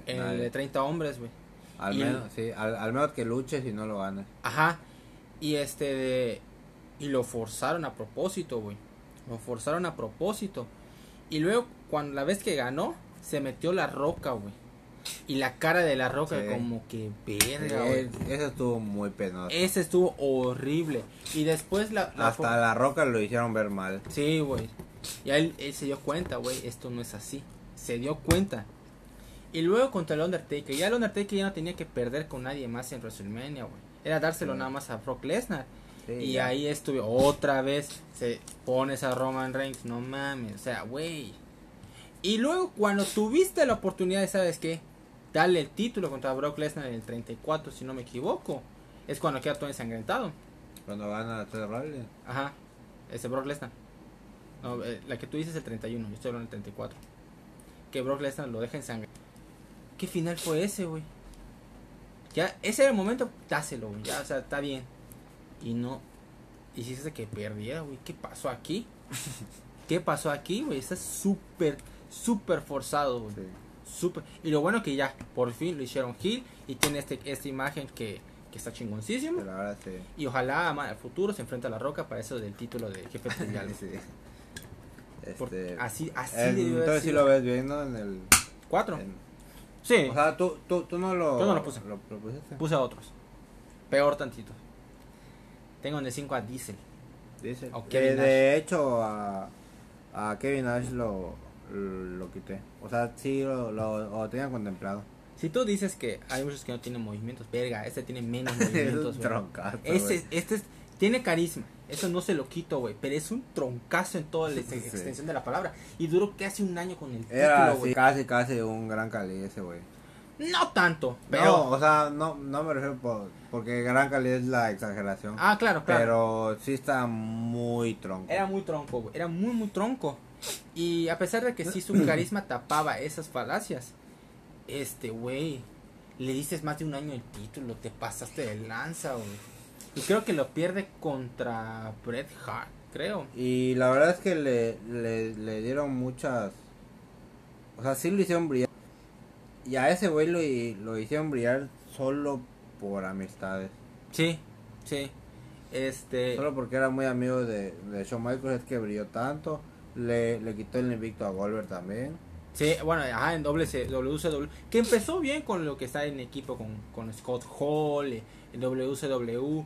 en el de 30 hombres, güey. al, y- menos, sí, al, al menos que luches y no lo ganes. Ajá. Y este de, y lo forzaron a propósito, güey. Lo forzaron a propósito. Y luego cuando la vez que ganó, se metió la roca, güey. Y la cara de la roca Sí. como que verga. Eh, Eso estuvo muy penoso. Ese estuvo horrible. Y después la, la Hasta la roca lo hicieron ver mal. Sí, güey. Y él, él se dio cuenta, güey, esto no es así. Se dio cuenta. Y luego contra el Undertaker. Ya el Undertaker ya no tenía que perder con nadie más en WrestleMania, güey. Era dárselo Sí. nada más a Brock Lesnar. Sí, y ya. ahí estuve otra vez. Se pones a Roman Reigns, no mames. O sea, güey. Y luego cuando tuviste la oportunidad de, ¿sabes qué? Darle el título contra Brock Lesnar en el 34, si no me equivoco. Es cuando queda todo ensangrentado. Cuando gana Seth Rollins. Ajá, ese Brock Lesnar. No, eh, la que tú dices es el 31, yo estoy hablando del 34. Que Brock Lesnar lo deja en sangre. ¿Qué final fue ese, güey? Ya, ese era el momento, dáselo, güey. Ya, o sea, está bien. Y no. Hiciste que perdiera, güey. ¿Qué pasó aquí? ¿Qué pasó aquí, güey? Está súper, súper forzado, güey. Sí. Súper. Y lo bueno que ya, por fin lo hicieron Hill. Y tiene este, esta imagen que, que está ahora sí. Y ojalá al futuro se enfrenta a la roca para eso del título de jefe mundial. Sí. Este, así, así haber entonces sido. lo ves bien, ¿no? En el, Cuatro. en- Sí, o sea, tú, tú, tú no lo... Yo no lo puse. Lo, lo pusiste. puse a otros. Peor tantito. Tengo en el 5 a Diesel. O De, Kevin de hecho, a, a Kevin Nash lo, lo quité. O sea, sí lo, lo, lo tenía contemplado. Si tú dices que hay muchos que no tienen movimientos, verga, este tiene menos es movimientos. un güey. troncazo, este es- tiene carisma. Eso no se lo quito, güey. Pero es un troncazo en toda la ex- Sí. extensión de la palabra. Y duró casi un año con el Era título, güey. casi, casi un gran Cali ese, güey. No tanto, pero. No, o sea, no, no me refiero por, porque gran Cali es la exageración. ah, claro, claro. pero sí está muy tronco. Era muy tronco, güey. Era muy, muy tronco. Y a pesar de que sí su carisma tapaba esas falacias, este, güey, le dices más de un año el título, te pasaste de lanza, güey. Y creo que lo pierde contra Bret Hart, creo. Y la verdad es que le, le, le dieron muchas... O sea, sí lo hicieron brillar. y a ese güey lo, lo hicieron brillar solo por amistades. Sí, sí. Este. Solo porque era muy amigo de, de Shawn Michaels es que brilló tanto. Le, le quitó el invicto a Goldberg también. Sí, bueno, ajá, en WC, WCW. Que empezó bien con lo que está en equipo con, con Scott Hall, en WCW.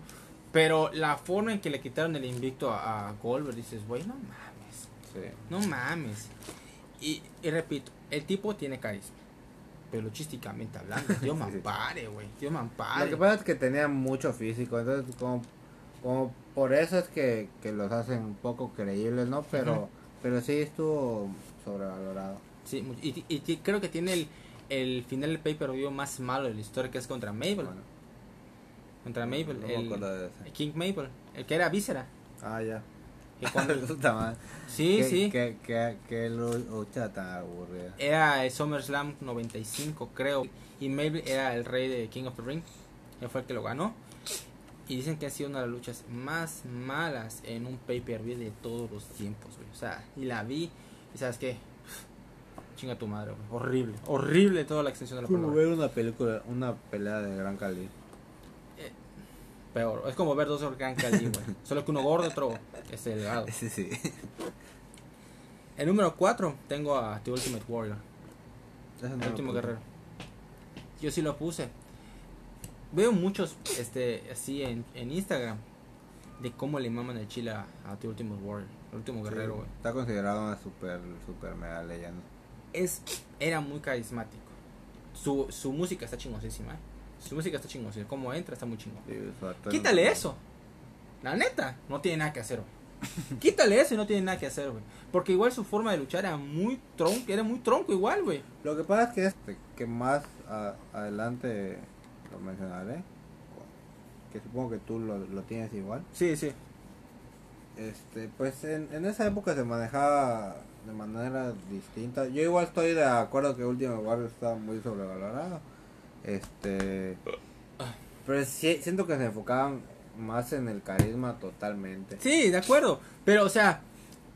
Pero la forma en que le quitaron el invicto a, a Goldberg, dices, güey, no mames. Sí. No mames. Y, y repito, el tipo tiene carisma. Pero luchísticamente hablando, Dios me ampare, güey. Dios me ampare. Lo que pasa es que tenía mucho físico, entonces como, como por eso es que, que los hacen un poco creíbles, ¿no? Pero. Pero sí estuvo sobrevalorado. Sí, y, y- y creo que tiene el, el final del pay-per-view más malo de la historia, que es contra Mabel. Bueno, contra Mabel, no el, de. King Mabel, el que era víscera. Ah, ya. que cuando- sí, sí. Qué, qué, qué lucha tan aburrida. Era el SummerSlam 95, creo. Y Mabel era el rey de King of the Ring. Él fue el que lo ganó. Y dicen que ha sido una de las luchas más malas en un pay-per-view de todos los tiempos, güey. O sea, y la vi. Y sabes qué? Chinga tu madre, güey. Horrible. Horrible toda la extensión de la Como palabra. ver una película, una pelea de gran calibre. Peor. Es como ver dos Gran Cali, güey. Solo que uno gordo otro este, delgado. Sí, sí. El número 4 tengo a The Ultimate Warrior. No El lo último guerrero. Yo sí lo puse. Veo muchos este así en, en Instagram de cómo le maman el chile a, a The Ultimate Warrior, el último Sí, guerrero, güey. Está considerado una super, super mega leyenda. Es era muy carismático. Su, su música está chingosísima, ¿eh? Su música está chingosísima, cómo entra está muy chingón. Sí, Quítale eso. La neta, no tiene nada que hacer, güey. Quítale eso y no tiene nada que hacer, güey. Porque igual su forma de luchar era muy tronco, era muy tronco igual, güey. Lo que pasa es que este, que más a- adelante lo mencionaré. Que supongo que tú lo, lo tienes igual. Sí, sí. Este, pues en, en esa época se manejaba de manera distinta. Yo igual estoy de acuerdo que Último Warrior está muy sobrevalorado. Este, pero sí- siento que se enfocaban más en el carisma totalmente. Sí, de acuerdo. Pero, o sea,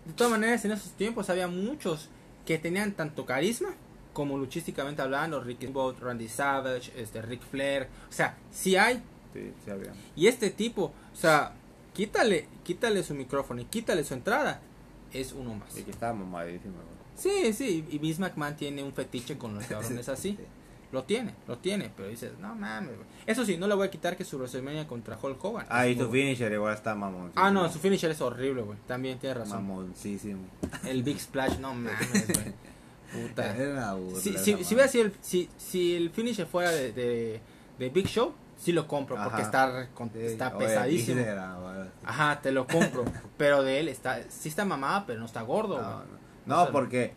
de todas maneras, en esos tiempos había muchos que tenían tanto carisma como luchísticamente hablando. Ricky Steamboat, Randy Savage, este, Ric Flair. O sea, sí hay. Sí, sí había. Y este tipo, o sea, quítale, quítale su micrófono y quítale su entrada. Es uno más. Y que estaba mamadísimo. güey. Sí, sí. Y Vince McMahon tiene un fetiche con los cabrones así. Sí. Lo tiene, lo tiene. Pero dices, no mames, güey. Eso sí, no le voy a quitar que su WrestleMania contra Hulk Hogan. Ah, y su bueno. finisher igual está mamoncísimo. Ah, no, su finisher es horrible, güey. También tiene razón. Mamoncísimo. El Big Splash, no mames, güey. Puta. Era una burla Si, si, si hubiera sido el, si, si el finisher fuera de, de, de Big Show, sí lo compro porque Ajá. está, Sí, está oye, pesadísimo. Era. Ajá, te lo compro. pero de él está, sí está mamada, pero no está gordo. No, no. No, sea, porque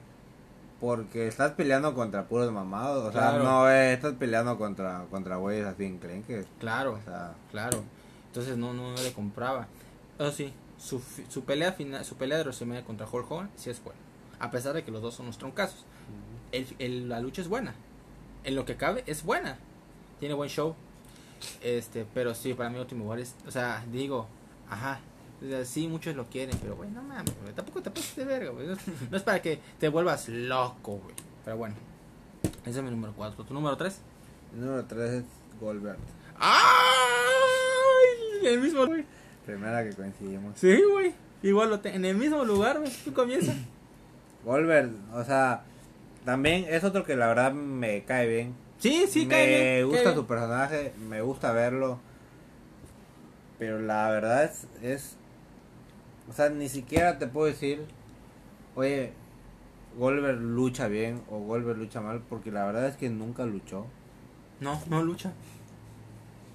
porque estás peleando contra puros mamados, o sea, Claro. no eh, estás peleando contra contra güeyes así enclenques, Claro, o sea, claro. Entonces no, no, no le compraba. Eso sí, su, su pelea final, su pelea de WrestleMania contra Hulk Hogan sí es buena. A pesar de que los dos son unos troncazos. El, el- la lucha es buena. En lo que cabe, es buena. Tiene buen show. Este, pero sí, para mí Último War es, o sea, digo, ajá. sí, muchos lo quieren, pero güey, no mames, güey, tampoco te pases de verga, güey. No, es- no es para que te vuelvas loco, güey. Pero bueno, ese es mi número 4. ¿Tu número 3? el número 3 es Goldberg, ¡Ay! El mismo, güey. primera que coincidimos. Sí, güey. Igual lo en el mismo lugar, güey. Tú comienzas. Goldberg, o sea, también es otro que la verdad me cae bien. Sí, sí, me cae bien, cae gusta bien. su personaje, me gusta verlo. Pero la verdad es, es o sea, ni siquiera te puedo decir, oye, Goldberg lucha bien o Goldberg lucha mal, porque la verdad es que nunca luchó. No, no lucha.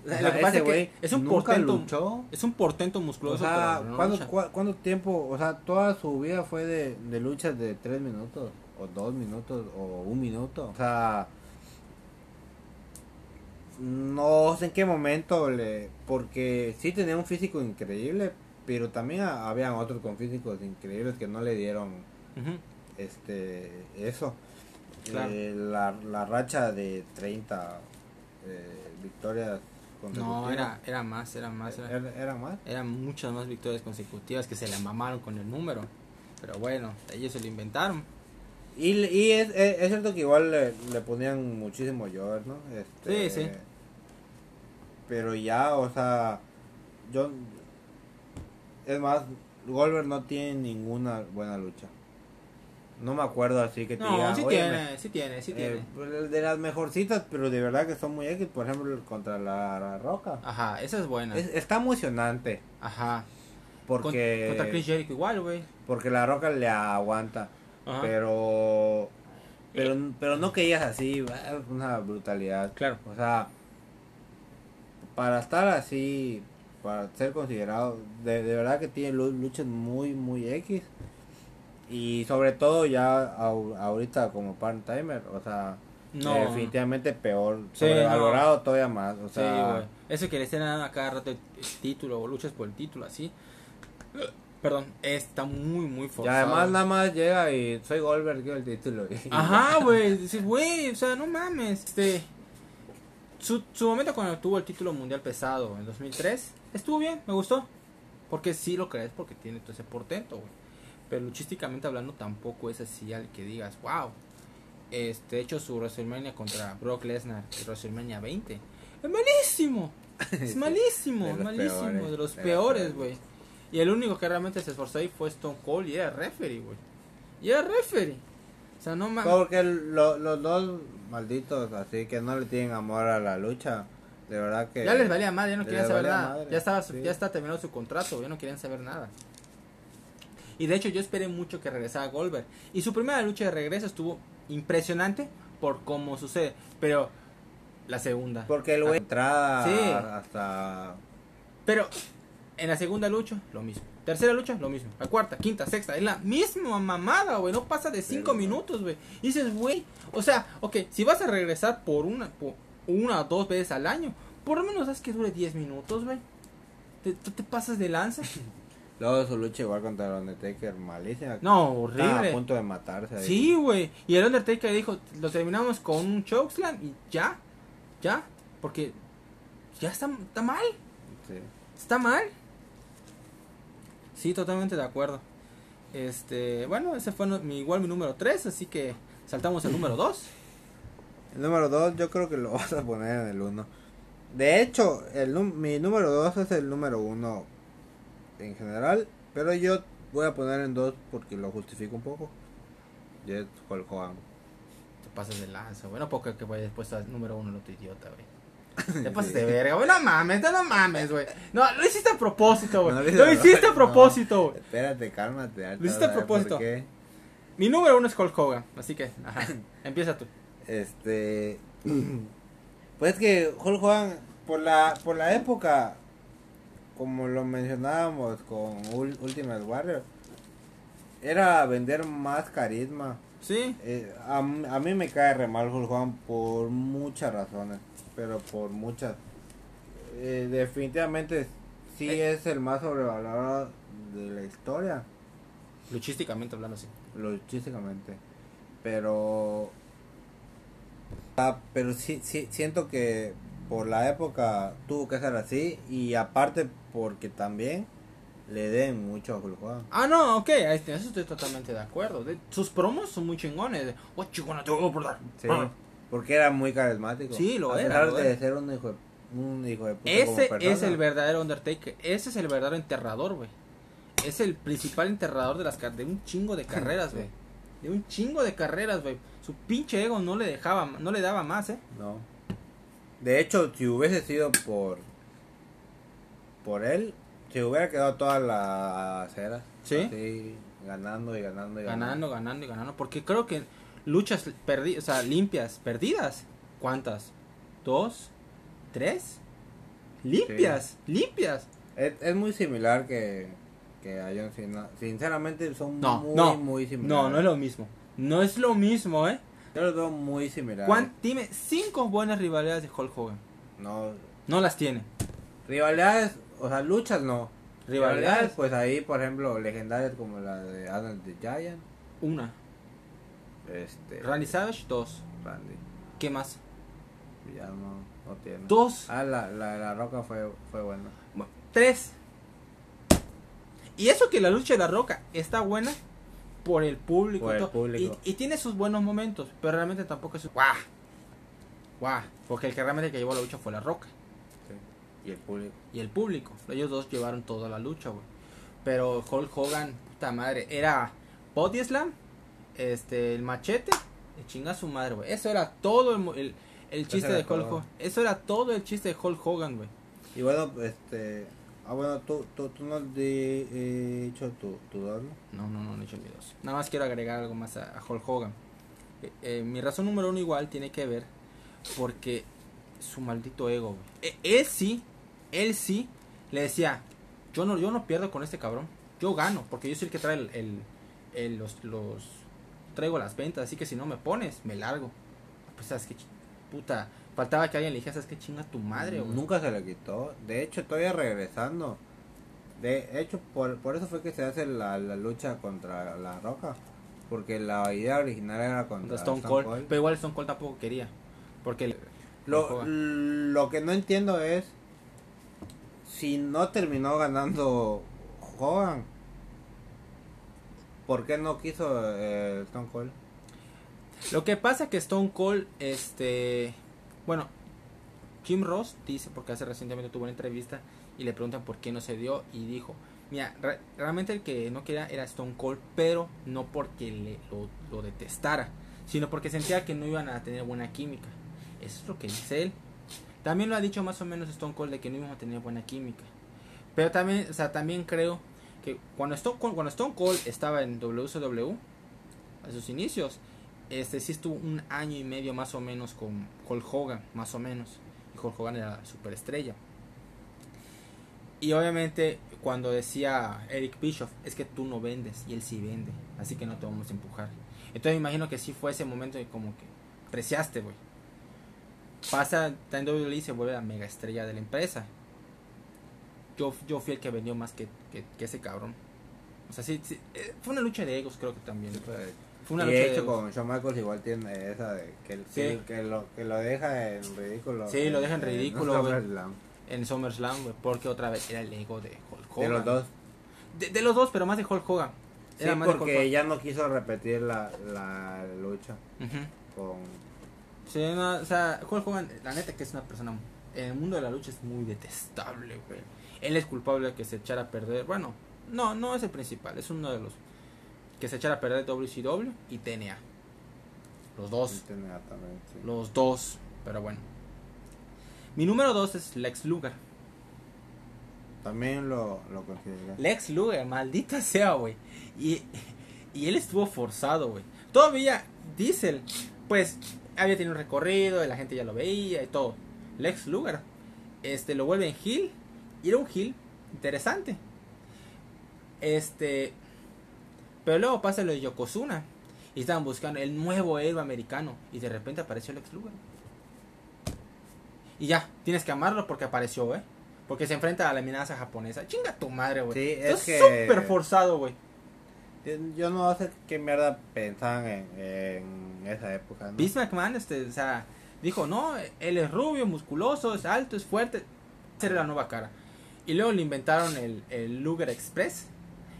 O sea, Lo que pasa es que es un portento. luchó. Es un portento O musculoso. sea, pero no ¿cuánto, cua- cuánto tiempo? O sea, toda su vida fue de, de luchas de tres minutos, o dos minutos, o un minuto. O sea, no sé en qué momento le. Porque sí tenía un físico increíble, pero también ha- habían otros con físicos increíbles que no le dieron Ujú. este eso. Claro. Eh, la, la racha de 30 eh, victorias. No, era, era más, era más. Era, ¿Era, era más? eran muchas más victorias consecutivas que se le mamaron con el número. Pero bueno, ellos se lo inventaron. Y, y es, es, es cierto que igual le, le ponían muchísimo Jover, ¿no? Este, Sí, sí. Pero ya, o sea, yo... Es más, Goldberg no tiene ninguna buena lucha. No me acuerdo así que te No, diga, sí "Oye, tiene, sí tiene, sí eh, tiene. pues, de las mejorcitas, pero de verdad que son muy X, por ejemplo, contra la, la Roca. Ajá, esa es buena. Es- está emocionante, Ajá. porque... Con- contra Chris Jericho igual, güey. Porque la Roca le aguanta. Ajá. Pero, pero, pero no que digas así, una brutalidad. Claro. O sea, para estar así, para ser considerado, de, de verdad que tiene lu- luchas muy, muy X. Y sobre todo ya ahorita como part-timer, o sea, No. definitivamente peor, Sí, sobrevalorado todavía más. O sea. Eso que le estén dando a cada rato el título o luchas por el título, así. Perdón, está muy, muy y forzado. además nada más llega y soy Goldberg, quiero el título. y- Ajá, güey. Dices, güey, o sea, no mames. Este. Su, su momento cuando tuvo el título mundial pesado en 2003 estuvo bien, me gustó. Porque sí lo crees, porque tiene todo ese portento, güey. Pero luchísticamente hablando, tampoco es así al que digas, wow. Este, de hecho, su WrestleMania contra Brock Lesnar, WrestleMania 20, es malísimo. Es Sí, malísimo, de los malísimo, peores, de los de peores, güey. Y el único que realmente se esforzó ahí fue Stone Cold y era referee, güey. Y era referee. O sea, no mames. Porque lo- los dos malditos, así que no le tienen amor a la lucha, de verdad que... Ya les valía madre, ya no querían saber nada. madre, Ya estaba, sí. ya está terminado su contrato, ya no querían saber nada. Y de hecho yo esperé mucho que regresara Goldberg. Y su primera lucha de regreso estuvo impresionante por cómo sucede. Pero la segunda. Porque el güey entrada Sí. hasta... Pero en la segunda lucha, lo mismo. Tercera lucha, lo mismo. La cuarta, quinta, sexta, es la misma mamada, güey. No pasa de cinco Pero- minutos, güey. Dices, güey, o sea, ok, si vas a regresar por una, por una o dos veces al año, por lo menos haz que dure 10 minutos, güey. ¿Te- ¿Tú te pasas de lanza? Luego su lucha igual contra el Undertaker, malísima. No, Estaban a horrible. punto de matarse ahí. Sí, güey. Y el Undertaker dijo, lo terminamos con un chokeslam y ya, ya. Porque ya está, está mal. Sí. ¿Está mal? Sí, totalmente de acuerdo. Este, bueno, ese fue mi, igual mi número 3, así que saltamos al número 2. El número 2 yo creo que lo vas a poner en el 1. De hecho, el, mi número 2 es el número 1 en general, pero yo voy a poner en 2 porque lo justifico un poco. Hulk Hogan. Te pasas de lanza, güey. No puedo creer que vaya después al número 1 el otro idiota, güey. Te pasas Sí. de verga, güey. No mames, no, no mames, güey. No, lo hiciste a propósito, güey. No, Lo hiciste a propósito, güey. Espérate, cálmate. Lo hiciste a propósito. qué. Mi número 1 es Hulk Hogan, así que, ajá. Empieza tú. Este. Pues que Hulk Hogan, por la, por la época, como lo mencionábamos con Ul- Ultimate Warrior, era vender más carisma. Sí, Eh, a, a mí me cae re mal Hogan por muchas razones, pero por muchas. Eh, definitivamente sí Eh. es el más sobrevalorado de la historia, luchísticamente hablando así. luchísticamente. Pero. Ah, pero sí, sí, siento que por la época tuvo que ser así y aparte porque también le den mucho a Hogan. Ah, no, ok, eso estoy totalmente de acuerdo. De- sus promos son muy chingones. What you gonna do, brother? Sí, porque era muy carismático. Sí, lo a era, pesar lo de ser un hijo de, un hijo de puta como Ese es persona. el verdadero Undertaker. Ese es el verdadero enterrador, güey. Es el principal enterrador de las de un chingo de carreras, Sí. güey. De un chingo de carreras, güey. Su pinche ego no le dejaba, no le daba más, eh. No. De hecho, si hubiese sido por por él, se hubiera quedado todas las eras. ¿Sí? así, ganando y ganando y ganando. Ganando, ganando y ganando. Porque creo que luchas perdidas, o sea, limpias, perdidas. ¿Cuántas? ¿Dos? ¿Tres? Limpias, limpias. Es, es muy similar que, que a John Cena. Sinceramente son No, muy, no. muy similares. No, no es lo mismo. No es lo mismo, eh. Yo los veo muy similares. Juan, dime cinco buenas rivalidades de Hulk Hogan. No. No las tiene. Rivalidades, o sea, luchas no. Rivalidades, Rivalidades, pues ahí, por ejemplo, legendarias como la de Adam the Giant. una. Este. Randy Savage, dos. Randy. ¿Qué más? Ya no, no tiene. Dos. Ah, la, la, la roca fue, fue buena. Tres. Y eso que la lucha de la roca está buena, por el público. Por y el todo. público. Y, y tiene sus buenos momentos, pero realmente tampoco es guau. Guau. Porque el que realmente que llevó la lucha fue La Roca Y el público. y el público. Ellos dos llevaron toda la lucha, güey. Pero Hulk Hogan, puta madre, era Body Slam, este, el machete, y chinga su madre, güey. Eso era todo el, el, el chiste de Hulk. Hogan. Eso era todo el chiste de Hulk Hogan, güey. Y bueno, este. Ah, bueno, tú, tú, tú no has de- eh, hecho tu, tu. No, no, no, no he hecho videos. Nada más quiero agregar algo más a, a Hulk Hogan. Eh, eh, mi razón número uno igual tiene que ver porque su maldito ego, güey. Eh, él sí, él sí le decía, yo no, yo no pierdo con este cabrón. Yo gano, porque yo soy el que trae el, el- el- los, los, traigo las ventas, así que si no me pones, me largo. Pues sabes que puta, faltaba que alguien le dijera, sabes que chinga tu madre, güey. Nunca se le quitó. De hecho, todavía regresando. De hecho, por, por eso fue que se hace la, la lucha contra la Roca. Porque la idea original era contra Stone Cold, pero igual Stone Cold tampoco quería, porque Lo, lo que no entiendo es si no terminó ganando Hogan, ¿por qué no quiso eh, Stone Cold? Lo que pasa que Stone Cold, este, bueno, Jim Ross dice, porque hace recientemente tuvo una entrevista y le preguntan por qué no se dio y dijo, mira, re- realmente el que no quería era Stone Cold, pero no porque le, lo, detestara, sino porque sentía que no iban a tener buena química. Eso es lo que dice él. También lo ha dicho más o menos Stone Cold de que no íbamos a tener buena química. Pero también, o sea, también creo que cuando Stone Cold, cuando Stone Cold estaba en WCW, a sus inicios, este sí estuvo un año y medio más o menos con Hulk Hogan, más o menos. Y Hulk Hogan era la superestrella. Y obviamente cuando decía Eric Bischoff, es que tú no vendes y él sí vende, así que no te vamos a empujar. Entonces me imagino que sí fue ese momento de como que preciaste, güey. Pasa en WWE se vuelve la mega estrella de la empresa. Yo, yo fui el que vendió más que, que, que ese cabrón. O sea, sí, sí, eh, fue una lucha de egos creo que también. Fue una y lucha de de hecho egos. con Shawn Michaels igual tiene esa de que, Sí. que, lo, que lo deja en ridículo. Sí, lo deja en ridículo, güey. SummerSlam. en SummerSlam, güey, porque otra vez era el ego de Hulk De Hogan. los dos. De, de los dos, pero más de Hulk Hogan. Sí, Era más de Hulk porque ya no quiso repetir la, la lucha Ujú. con... Sí, no, o sea, Hulk Hogan, la neta que es una persona en el mundo de la lucha es muy detestable, güey. Él es culpable de que se echara a perder. Bueno, no, no es el principal, es uno de los que se echara a perder WCW y TNA. Los dos. Tenía también, sí. Los dos, pero bueno. Mi número dos es Lex Luger. También lo, lo consideré. Lex Luger, maldita sea, güey. Y, y él estuvo forzado, güey. Todavía Diesel, pues, había tenido un recorrido, y la gente ya lo veía y todo. Lex Luger, este, lo vuelve en heel. Y era un heel interesante. Este, pero luego pasa lo de Yokozuna. Y estaban buscando el nuevo héroe americano. Y de repente apareció Lex Luger. Y ya, tienes que amarlo porque apareció, ¿eh? Porque se enfrenta a la amenaza japonesa. Chinga tu madre, güey. Sí, es que- súper forzado, güey. Yo no sé qué mierda pensaban en, en esa época, ¿no? Vince McMahon, este, o sea, dijo, no, él es rubio, musculoso, es alto, es fuerte. Esa era la nueva cara. Y luego le inventaron el, el Luger Express.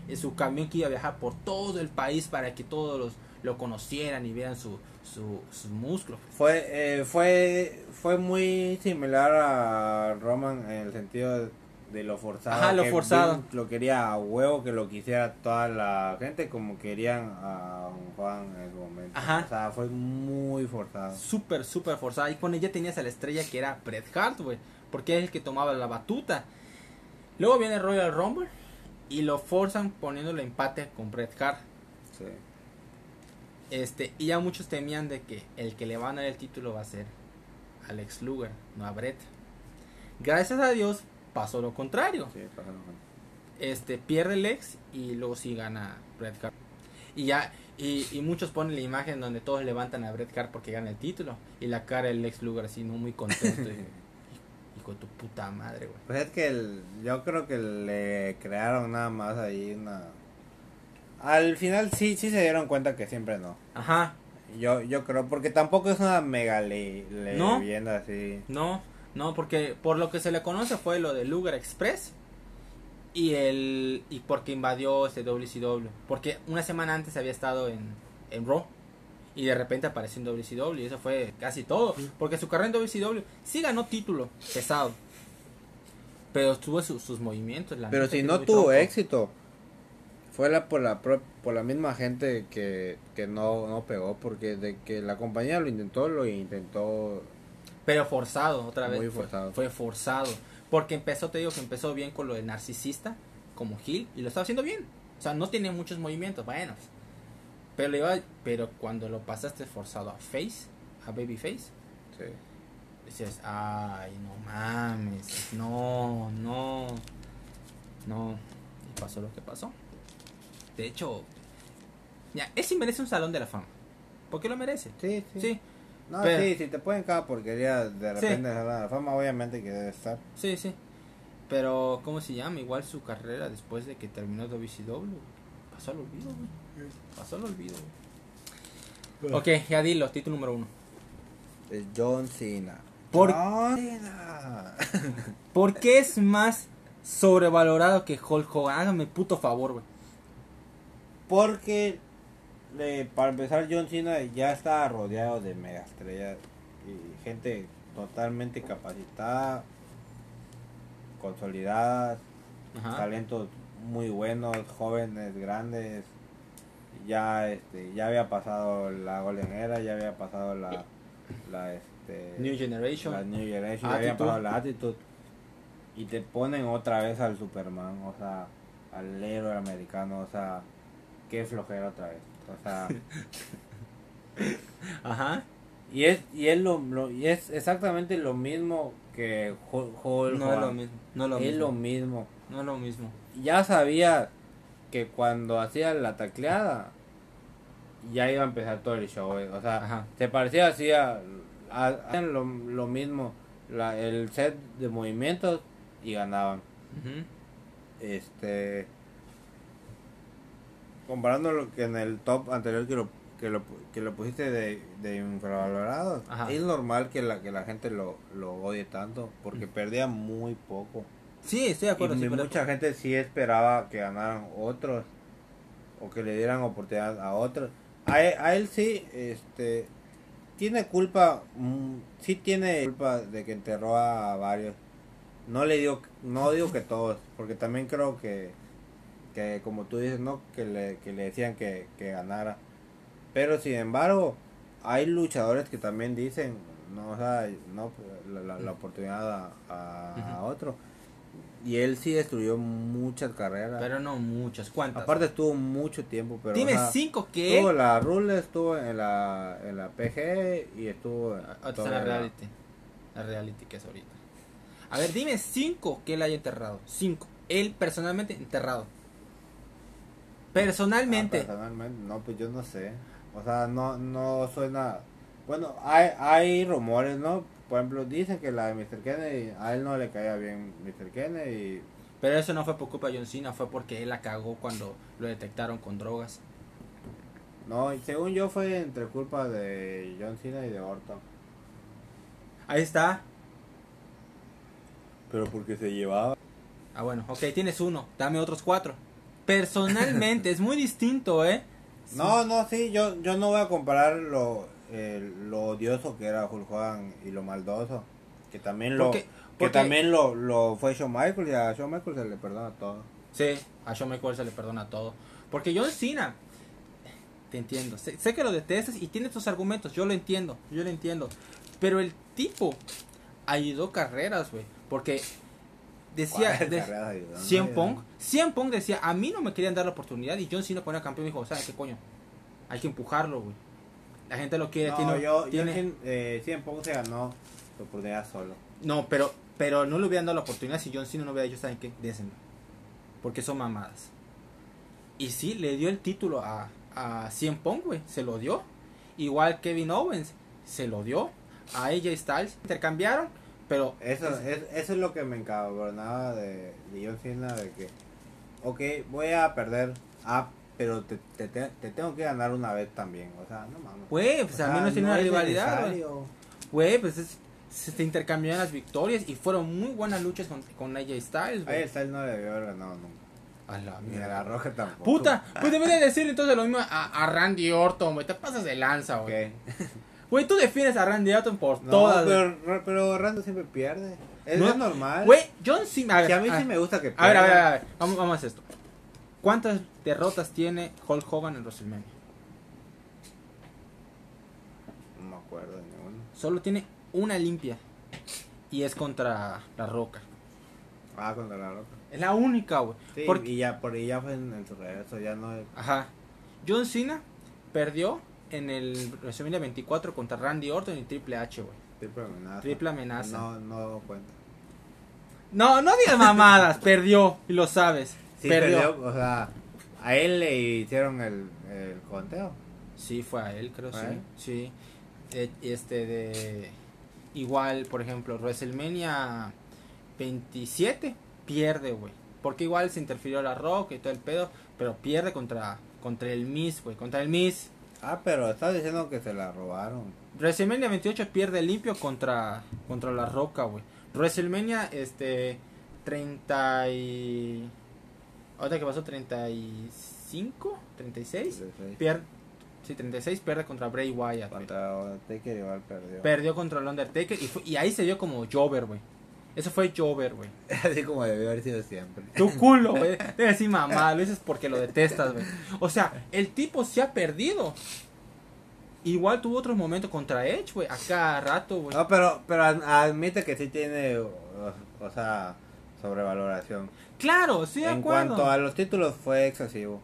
Y su camión que iba a viajar por todo el país para que todos los, lo conocieran y vieran su, su, sus músculos. Fue, eh, fue, fue muy similar a Roman en el sentido de, de lo forzado. Ajá, lo que forzado. Lo quería a huevo, que lo quisiera toda la gente como querían a Juan en su momento. Ajá. O sea, fue muy forzado. Súper, súper forzada. Y con ella tenías a la estrella que era Bret Hart, güey. Porque es el que tomaba la batuta. Luego viene Royal Rumble. Y lo forzan poniéndole empate con Bret Hart. Sí. Este, y ya muchos temían de que el que le van a dar el título va a ser Alex Luger, no a Brett. Gracias a Dios pasó lo contrario. Sí, con- Este, pierde Lex y luego sí gana Bret Hart. Y ya, y, y muchos ponen la imagen donde todos levantan a Bret Hart porque gana el título. Y la cara del Lex Luger así, no muy contento. hijo de tu puta madre, güey. Pues es que el- yo creo que le crearon nada más ahí una... Al final sí, sí se dieron cuenta que siempre no. Ajá, Yo, yo creo, porque tampoco es una mega le, ¿No? leyenda así. no, no, porque por lo que se le conoce fue lo de Luger Express. Y el y porque invadió este WCW. Porque una semana antes había estado en, en Raw. Y de repente apareció en WCW. Y eso fue casi todo. Porque su carrera en WCW sí ganó título pesado. Pero tuvo su- sus movimientos. la Pero si no tuvo tronco. éxito, fue la, por, la, por la misma gente que, que no, no pegó. Porque de que la compañía lo intentó, lo intentó. Pero forzado, otra vez. Muy fue- forzado. Fue, forzado. Porque empezó, te digo que empezó bien con lo de narcisista, como Gil, y lo estaba haciendo bien. O sea, no tenía muchos movimientos buenos. Pero, iba, pero cuando lo pasaste forzado a Face, a Babyface, Sí. dices, ay, no mames, no, no, no. Y pasó lo que pasó. De hecho, ya, sí merece un salón de la fama. Porque lo merece. Sí, sí. Sí, No, Pero- sí, si te ponen cada porquería de Sí. repente de la fama, obviamente que debe estar. Sí, sí. Pero, ¿cómo se llama? Igual su carrera después de que terminó WCW. Pasó al olvido, güey. Pasó al olvido, güey. Ok, ya dilo, título número uno. Es John Cena. Por- John Cena. ¿Por qué es más sobrevalorado que Hulk Hogan? Hágame puto favor, güey. Porque, eh, para empezar, John Cena ya está rodeado de mega estrellas y gente totalmente capacitada, consolidadas, Ajá. talentos muy buenos, jóvenes, grandes. Ya, este, ya había pasado la Golden Era, ya había pasado la, la, este, New Generation. la New Generation, ya había pasado la Attitude. Y te ponen otra vez al Superman, o sea, al héroe americano, o sea, qué flojera otra vez. O sea, Ajá. y es, y es lo, lo- y es exactamente lo mismo que Hul- Hulk No es lo Hogan. mismo. No es lo Es mismo. lo mismo. No es lo mismo. Ya sabía que cuando hacía la tacleada ya iba a empezar todo el show, o sea, Ajá. se parecía así a, lo, lo mismo, la, el set de movimientos y ganaban. Este comparando lo que en el top anterior que lo que lo, que lo pusiste de, de infravalorado, Ajá. es normal que la que la gente lo, lo odie tanto porque perdía muy poco. Sí, estoy de acuerdo. y sí, pero- mucha gente sí esperaba que ganaran otros o que le dieran oportunidad a otros. A él, a él sí, este, tiene culpa, mm, sí tiene culpa de que enterró a varios. No le digo, no digo que todos, porque también creo que, que como tú dices, no, que le, que le decían que, que ganara. Pero sin embargo, hay luchadores que también dicen, no, o sea, no, la, la- la oportunidad a, a- a otro. Y él sí destruyó muchas carreras. Pero no muchas. ¿Cuántas? Aparte estuvo mucho tiempo, pero... Dime o sea, cinco que Estuvo en la Rule, estuvo en la, en la PG y estuvo en está toda la la- reality. La reality que es ahorita. A ver, dime cinco que él haya enterrado. Cinco. Él personalmente enterrado. Personalmente. Ah, personalmente, no, pues yo no sé. O sea, no, no suena... Bueno, hay, hay rumores, ¿no? Por ejemplo, dicen que la de Mr. Kennedy, a él no le caía bien Mr. Kennedy. Pero eso no fue por culpa de John Cena, fue porque él la cagó cuando lo detectaron con drogas. No, y según yo fue entre culpa de John Cena y de Orton. Ahí está. Pero porque se llevaba. Ah, bueno, ok, tienes uno. Dame otros cuatro. Personalmente, es muy distinto, ¿eh? No, no, sí, yo, yo no voy a comparar lo, eh, lo odioso que era Hulk Hogan y lo maldoso. Que también lo, Porque- que porque- también lo, lo fue Shawn Michaels y a Shawn Michaels se le perdona todo. Sí, a Shawn Michaels se le perdona todo. Porque John Cena, te entiendo. Sé, sé que lo detestas y tiene tus argumentos. Yo lo entiendo, yo lo entiendo. Pero el tipo ayudó carreras, güey. Porque decía. ¿Cuál de- John Cien? Pong, Cien Pong decía, a mí no me querían dar la oportunidad y John Cena cuando era campeón dijo, ¿sabes qué coño? Hay que empujarlo, güey. La gente lo quiere, No, tiene, yo, tiene- yo eh, Cien Pong se ganó su oportunidad solo. No, pero, pero no le hubieran dado la oportunidad si John Cena no hubiera dicho, ¿saben qué? Désenme. Porque son mamadas. Y sí, le dio el título a, a Cien Pong, güey. Se lo dio. Igual Kevin Owens, se lo dio. A AJ Styles, intercambiaron, pero... Eso es- es, eso es lo que me encabronaba de, de John Cena, de que, ok, voy a perder, ah, pero te, te, te- te tengo que ganar una vez también, o sea, no mames. Güey, pues al menos tiene no una rivalidad, güey. pues es... se te intercambiaron las victorias y fueron muy buenas luchas con, con AJ Styles, güey. Ahí Styles no debió haber ganado nunca. A la Ni a la roja tampoco. Puta, pues debería decir entonces lo mismo a, a Randy Orton, güey. Te pasas de lanza, güey. Güey, tú defiendes a Randy Orton por No, todas. pero, pero Rando siempre pierde. Es, No, es normal. Güey, John Cena. A ver, que a mí a, sí me gusta que a ver, a ver, pierda. a ver. Vamos, vamos a hacer esto. ¿Cuántas derrotas tiene Hulk Hogan en WrestleMania? No me acuerdo de ninguno. Solo tiene una limpia. Y es contra La Roca. Ah, contra la roca. Es la única, güey. Sí, Porque- y ya, por ahí ya fue en, en su regreso, ya no... Ajá. John Cena perdió en el WrestleMania 24 contra Randy Orton y Triple H, güey. Triple amenaza. Triple amenaza. No, no cuenta. No, no digas mamadas, perdió y lo sabes. Sí, perdió. perdió. o sea, a él le hicieron el, el conteo. Sí, fue a él, creo, ¿Fue a sí. él? Sí. Eh, este de. Igual, por ejemplo, WrestleMania 27 pierde, güey. Porque igual se interfirió la Rock y todo el pedo. Pero pierde contra, contra el Miss, güey. Contra el Miss. Ah, pero estás diciendo que se la robaron. WrestleMania 28 pierde limpio contra, contra la Roca, güey. WrestleMania, este. 30 y. Ahorita que pasó 35, 36. Pierde. Sí, 36 pierde contra Bray Wyatt. Contra Undertaker igual perdió. Perdió contra el Undertaker y, fue- y ahí se dio como Jover, güey. Eso fue Jover, güey. Así como debió haber sido siempre. Tu culo, güey. Debe decir mamá, lo dices porque lo detestas, güey. O sea, el tipo se ha perdido. Igual tuvo otros momentos contra Edge, güey. A cada rato, güey. No, pero, pero ad- admite que sí tiene, o, o sea, sobrevaloración. Claro, sí, de en acuerdo. cuanto a los títulos fue excesivo.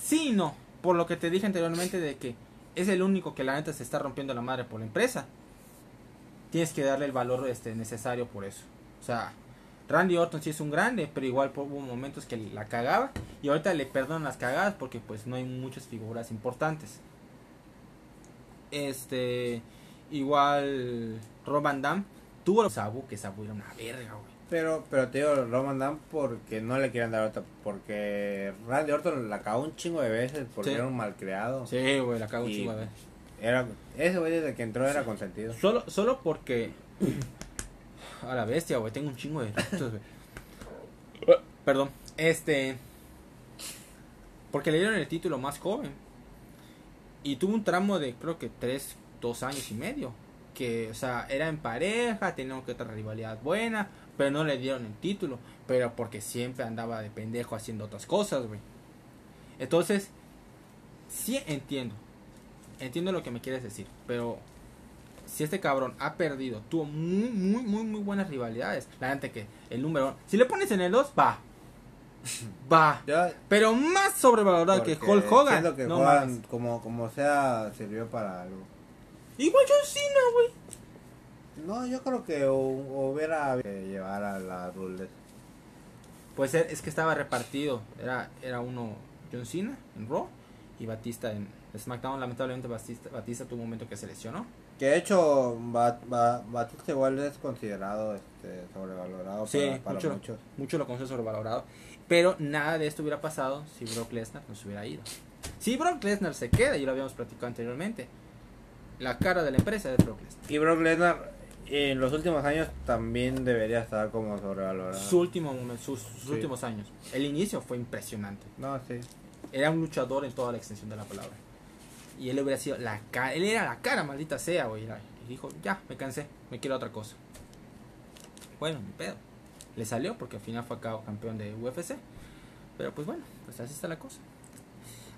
Sí no. Por lo que te dije anteriormente de que es el único que la neta se está rompiendo la madre por la empresa. Tienes que darle el valor este, necesario por eso. O sea, Randy Orton sí es un grande, pero igual hubo momentos que la cagaba. Y ahorita le perdonan las cagadas porque pues no hay muchas figuras importantes. Este, igual Rob Van Damme tuvo Sabu, que Sabu era una verga, güey. Pero, pero te digo, Roman Dan porque no le quieren dar otra. Porque Randy Orton la cagó un chingo de veces porque Sí. era un malcriado. Sí, güey, la cago un chingo, güey. Era, ese güey desde que entró era consentido. Solo, solo porque. A la bestia, güey. Tengo un chingo de. Perdón. Este. Porque le dieron el título más joven. Y tuvo un tramo de creo que 3, 2 años y medio. Que, o sea, era en pareja, tenían que otra rivalidad buena. Pero no le dieron el título. Pero porque siempre andaba de pendejo haciendo otras cosas, güey. Entonces, sí entiendo. Entiendo lo que me quieres decir. Pero si este cabrón ha perdido, tuvo muy, muy, muy, muy buenas rivalidades. La gente que el número uno, si le pones en el 2, va. Va. Pero más sobrevalorado que Hulk Hogan. que no como, como sea, sirvió para algo. Igual John Cena, güey. No, yo creo que hu- hubiera que llevar a la Rules. Pues es es que estaba repartido. Era, era uno John Cena en Raw y Batista en SmackDown. Lamentablemente Batista, Batista tuvo un momento que se lesionó. Que de hecho, Bat- Ba- Batista igual es considerado este, sobrevalorado Sí, para, para mucho. muchos. Mucho lo considero sobrevalorado. Pero nada de esto hubiera pasado si Brock Lesnar no se hubiera ido. Si Brock Lesnar se queda, y lo habíamos platicado anteriormente, la cara de la empresa es Brock Lesnar. Y Brock Lesnar en los últimos años también debería estar como sobrevalorado. Su último momento, sus, sus Sí. últimos años. El inicio fue impresionante. No, sí. Era un luchador en toda la extensión de la palabra. Y él hubiera sido la cara, él era la cara, maldita sea, güey. Y dijo, ya, me cansé, me quiero otra cosa. Bueno, mi pedo. Le salió porque al final fue acá campeón de UFC. Pero pues bueno, pues así está la cosa.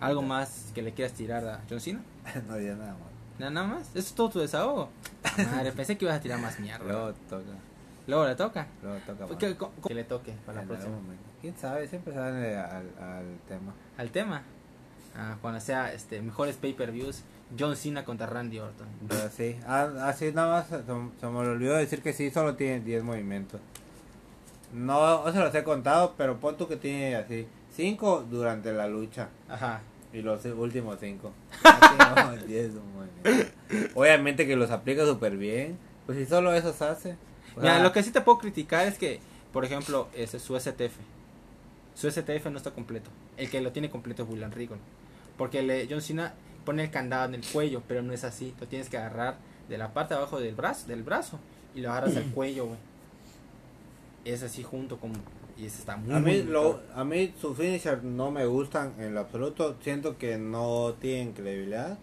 ¿Algo más que le quieras tirar a John Cena? no había nada más. Nada, más. Eso es todo tu desahogo. Madre, pensé que ibas a tirar más mierda. Luego toca. Luego le toca. Luego toca más. ¿Qué- co- co- que le toque para la próxima. ¿Quién sabe? Siempre sale al, al tema. Al tema. Ah, cuando sea este mejores pay-per-views, John Cena contra Randy Orton. Pero sí, ah, así nada más se, se me olvidó decir que sí, solo tiene 10 movimientos. No, no se los he contado, pero pon tú que tiene así 5 durante la lucha Ajá. Y los últimos 5. Obviamente que los aplica súper bien. Pues si solo eso se hace. o Mira, sea, lo que sí te puedo criticar es que, por ejemplo, ese, su STF. Su STF no está completo. El que lo tiene completo es William Regal. Porque le, John Cena pone el candado en el cuello, pero no es así. Lo tienes que agarrar de la parte de abajo del brazo, del brazo y lo agarras al cuello, güey. Es así junto con y está muy A mí, lo, a mí sus finishers no me gustan en lo absoluto. Siento que no tienen credibilidad.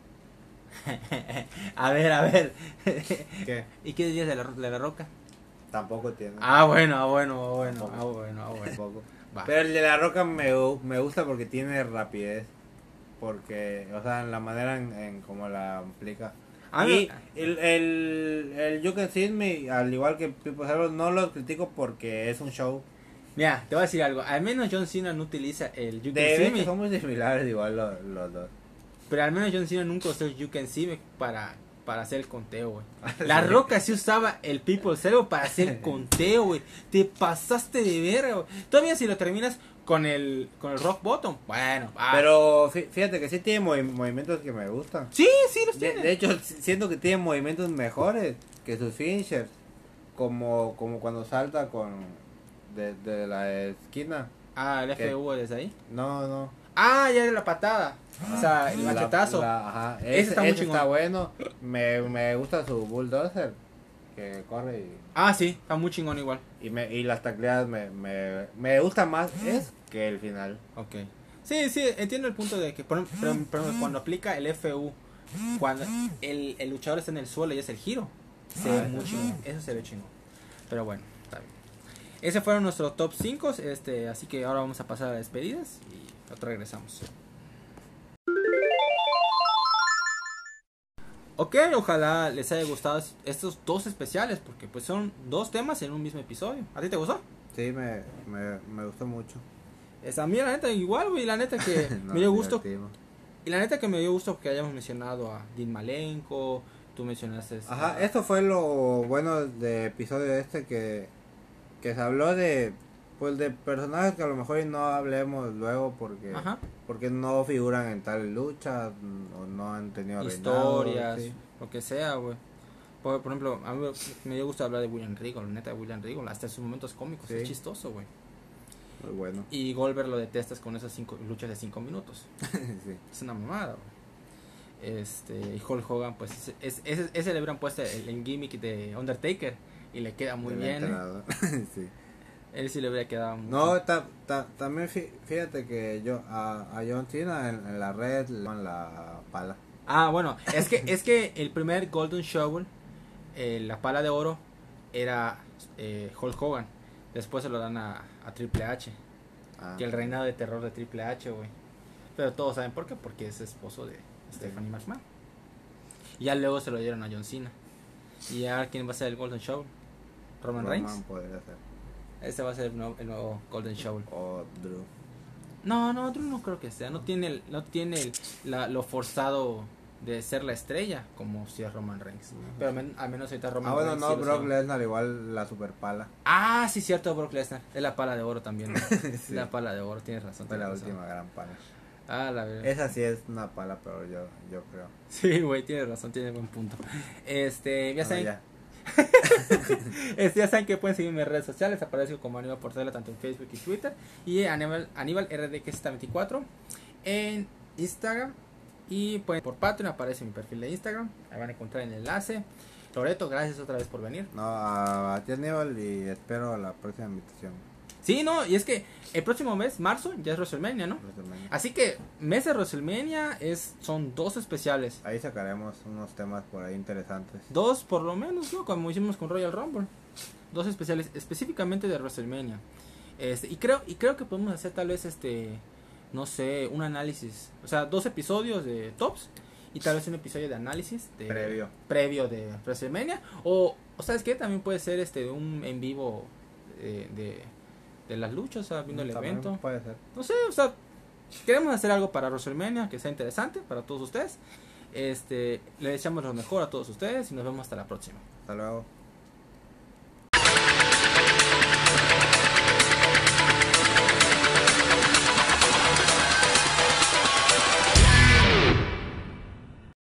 a ver, a ver. ¿Y qué dirías de la, de la roca? tampoco tienen. Ah, bueno, ah, bueno, ah, bueno, Tampoco. ah, bueno, ah, bueno. Tampoco. Pero el de la roca me, me gusta porque tiene rapidez. Porque, o sea, en la manera en, en cómo la aplica. Ah, y no. el, el, el You Can See Me, al igual que People Hero, no lo critico porque es un show. Mira, te voy a decir algo. Al menos John Cena no utiliza el You Can See Me. son muy similares igual los, los dos. Pero al menos John Cena nunca usó el You Can See Me para, para hacer el conteo, güey. La Roca sí usaba el People Zero para hacer el conteo, güey. Te pasaste de verga, güey. Todavía si lo terminas con el, con el Rock Bottom, bueno. va. Pero fí- fíjate que sí tiene movi- movimientos que me gustan. Sí, sí los tiene. de hecho, si- siento que tiene movimientos mejores que sus finishers. Como, como cuando salta con de, de la esquina. Ah, el. FU desde ahí. No, no. Ah, ya de la patada. O sea, el La- machetazo. la- ajá. Ese Ese, está muy ese chingón. está bueno. Me, me gusta su bulldozer. Que corre y, Ah, sí, está muy chingón igual. y, me, y las tacleadas me, me, me gusta más es que el final. Ok. Sí, sí, entiendo el punto de que, por por cuando aplica el FU, cuando el, el luchador está en el suelo y es el giro, se ve Ah, muy chingón. Eso se ve chingón. Pero bueno. Ese fueron nuestros top 5, este, así que ahora vamos a pasar a despedidas y otra regresamos. Ok, ojalá les haya gustado estos dos especiales, porque pues son dos temas en un mismo episodio. ¿A ti te gustó? Sí, me, me, me gustó mucho. Es, a mí la neta igual, güey, la neta que me dio gusto. Y la neta que me dio gusto que hayamos mencionado a Dean Malenko, tú mencionaste... este, Ajá, a- esto fue lo bueno de episodio este que, que se habló de pues de personajes que a lo mejor no hablemos luego porque Ajá, porque no figuran en tal lucha o no han tenido historias, reinado, sí. lo que sea, güey. Por, por ejemplo, a mí me dio gusto hablar de William Regal, la neta de William Regal, hasta en sus momentos cómicos, Sí. es chistoso, güey. Muy bueno. Y Goldberg lo detestas con esas cinco luchas de 5 minutos. sí. Es una mamada, güey. Este, y Hulk Hogan, pues es, es, ese, ese le hubieran puesto el, el gimmick de Undertaker y le queda muy bien. ¿eh? sí. Él sí le hubiera quedado muy No, ta- ta- también fí- fíjate que yo a, a John Cena en, en la red le dan la pala. Ah, bueno, es que es que el primer Golden Shovel, eh, la pala de oro, era eh, Hulk Hogan. Después se lo dan a, a Triple H. Ah. Que el reinado de terror de Triple H, güey. Pero todos saben por qué, porque es esposo de Stephanie McMahon. Y ya luego se lo dieron a John Cena. Y ya quién va a ser el Golden Shovel? Roman, Reigns. podría ser. Este va a ser el nuevo, el nuevo Golden Shovel. O Drew. No, no, Drew no creo que sea. No tiene, el- no tiene el- la- lo forzado de ser la estrella como si es Roman Reigns. Pero al men- al menos ahorita Roman Ah, bueno, Reigns. no, sí lo Brock. Lesnar igual la super pala. Ah, sí, cierto, Brock Lesnar. Es la pala de oro también. ¿no? Sí. La pala de oro, tienes razón. Fue la razón. última gran pala. Ah, la verdad. Esa sí es una pala, pero yo, yo creo. Sí, güey, tienes razón, tienes buen punto. Este, ya Bueno, saben, ya. este, ya saben que pueden seguirme en redes sociales, aparezco como Aníbal Portela tanto en Facebook y Twitter y Aníbal, Aníbal RDX24 en Instagram y pues por Patreon aparece mi perfil de Instagram, ahí van a encontrar el enlace. Loreto, gracias otra vez por venir. No, a ti Aníbal y espero la próxima invitación. Sí, no, y es que el próximo mes, marzo, ya es WrestleMania, ¿no? WrestleMania. Así que mes de WrestleMania es, son dos especiales. Ahí sacaremos unos temas por ahí interesantes. Dos por lo menos, ¿no? Como hicimos con Royal Rumble. Dos especiales específicamente de WrestleMania. Este, y creo y creo que podemos hacer tal vez este no sé, un análisis, o sea, dos episodios de tops y tal vez un episodio de análisis de Previo. previo de WrestleMania o o sabes qué, también puede ser este un en vivo eh, de, de las luchas, o sea, viendo el evento. Puede ser. No sé, o sea, queremos hacer algo para WrestleMania que sea interesante para todos ustedes. Este, le deseamos lo mejor a todos ustedes y nos vemos hasta la próxima. Hasta luego.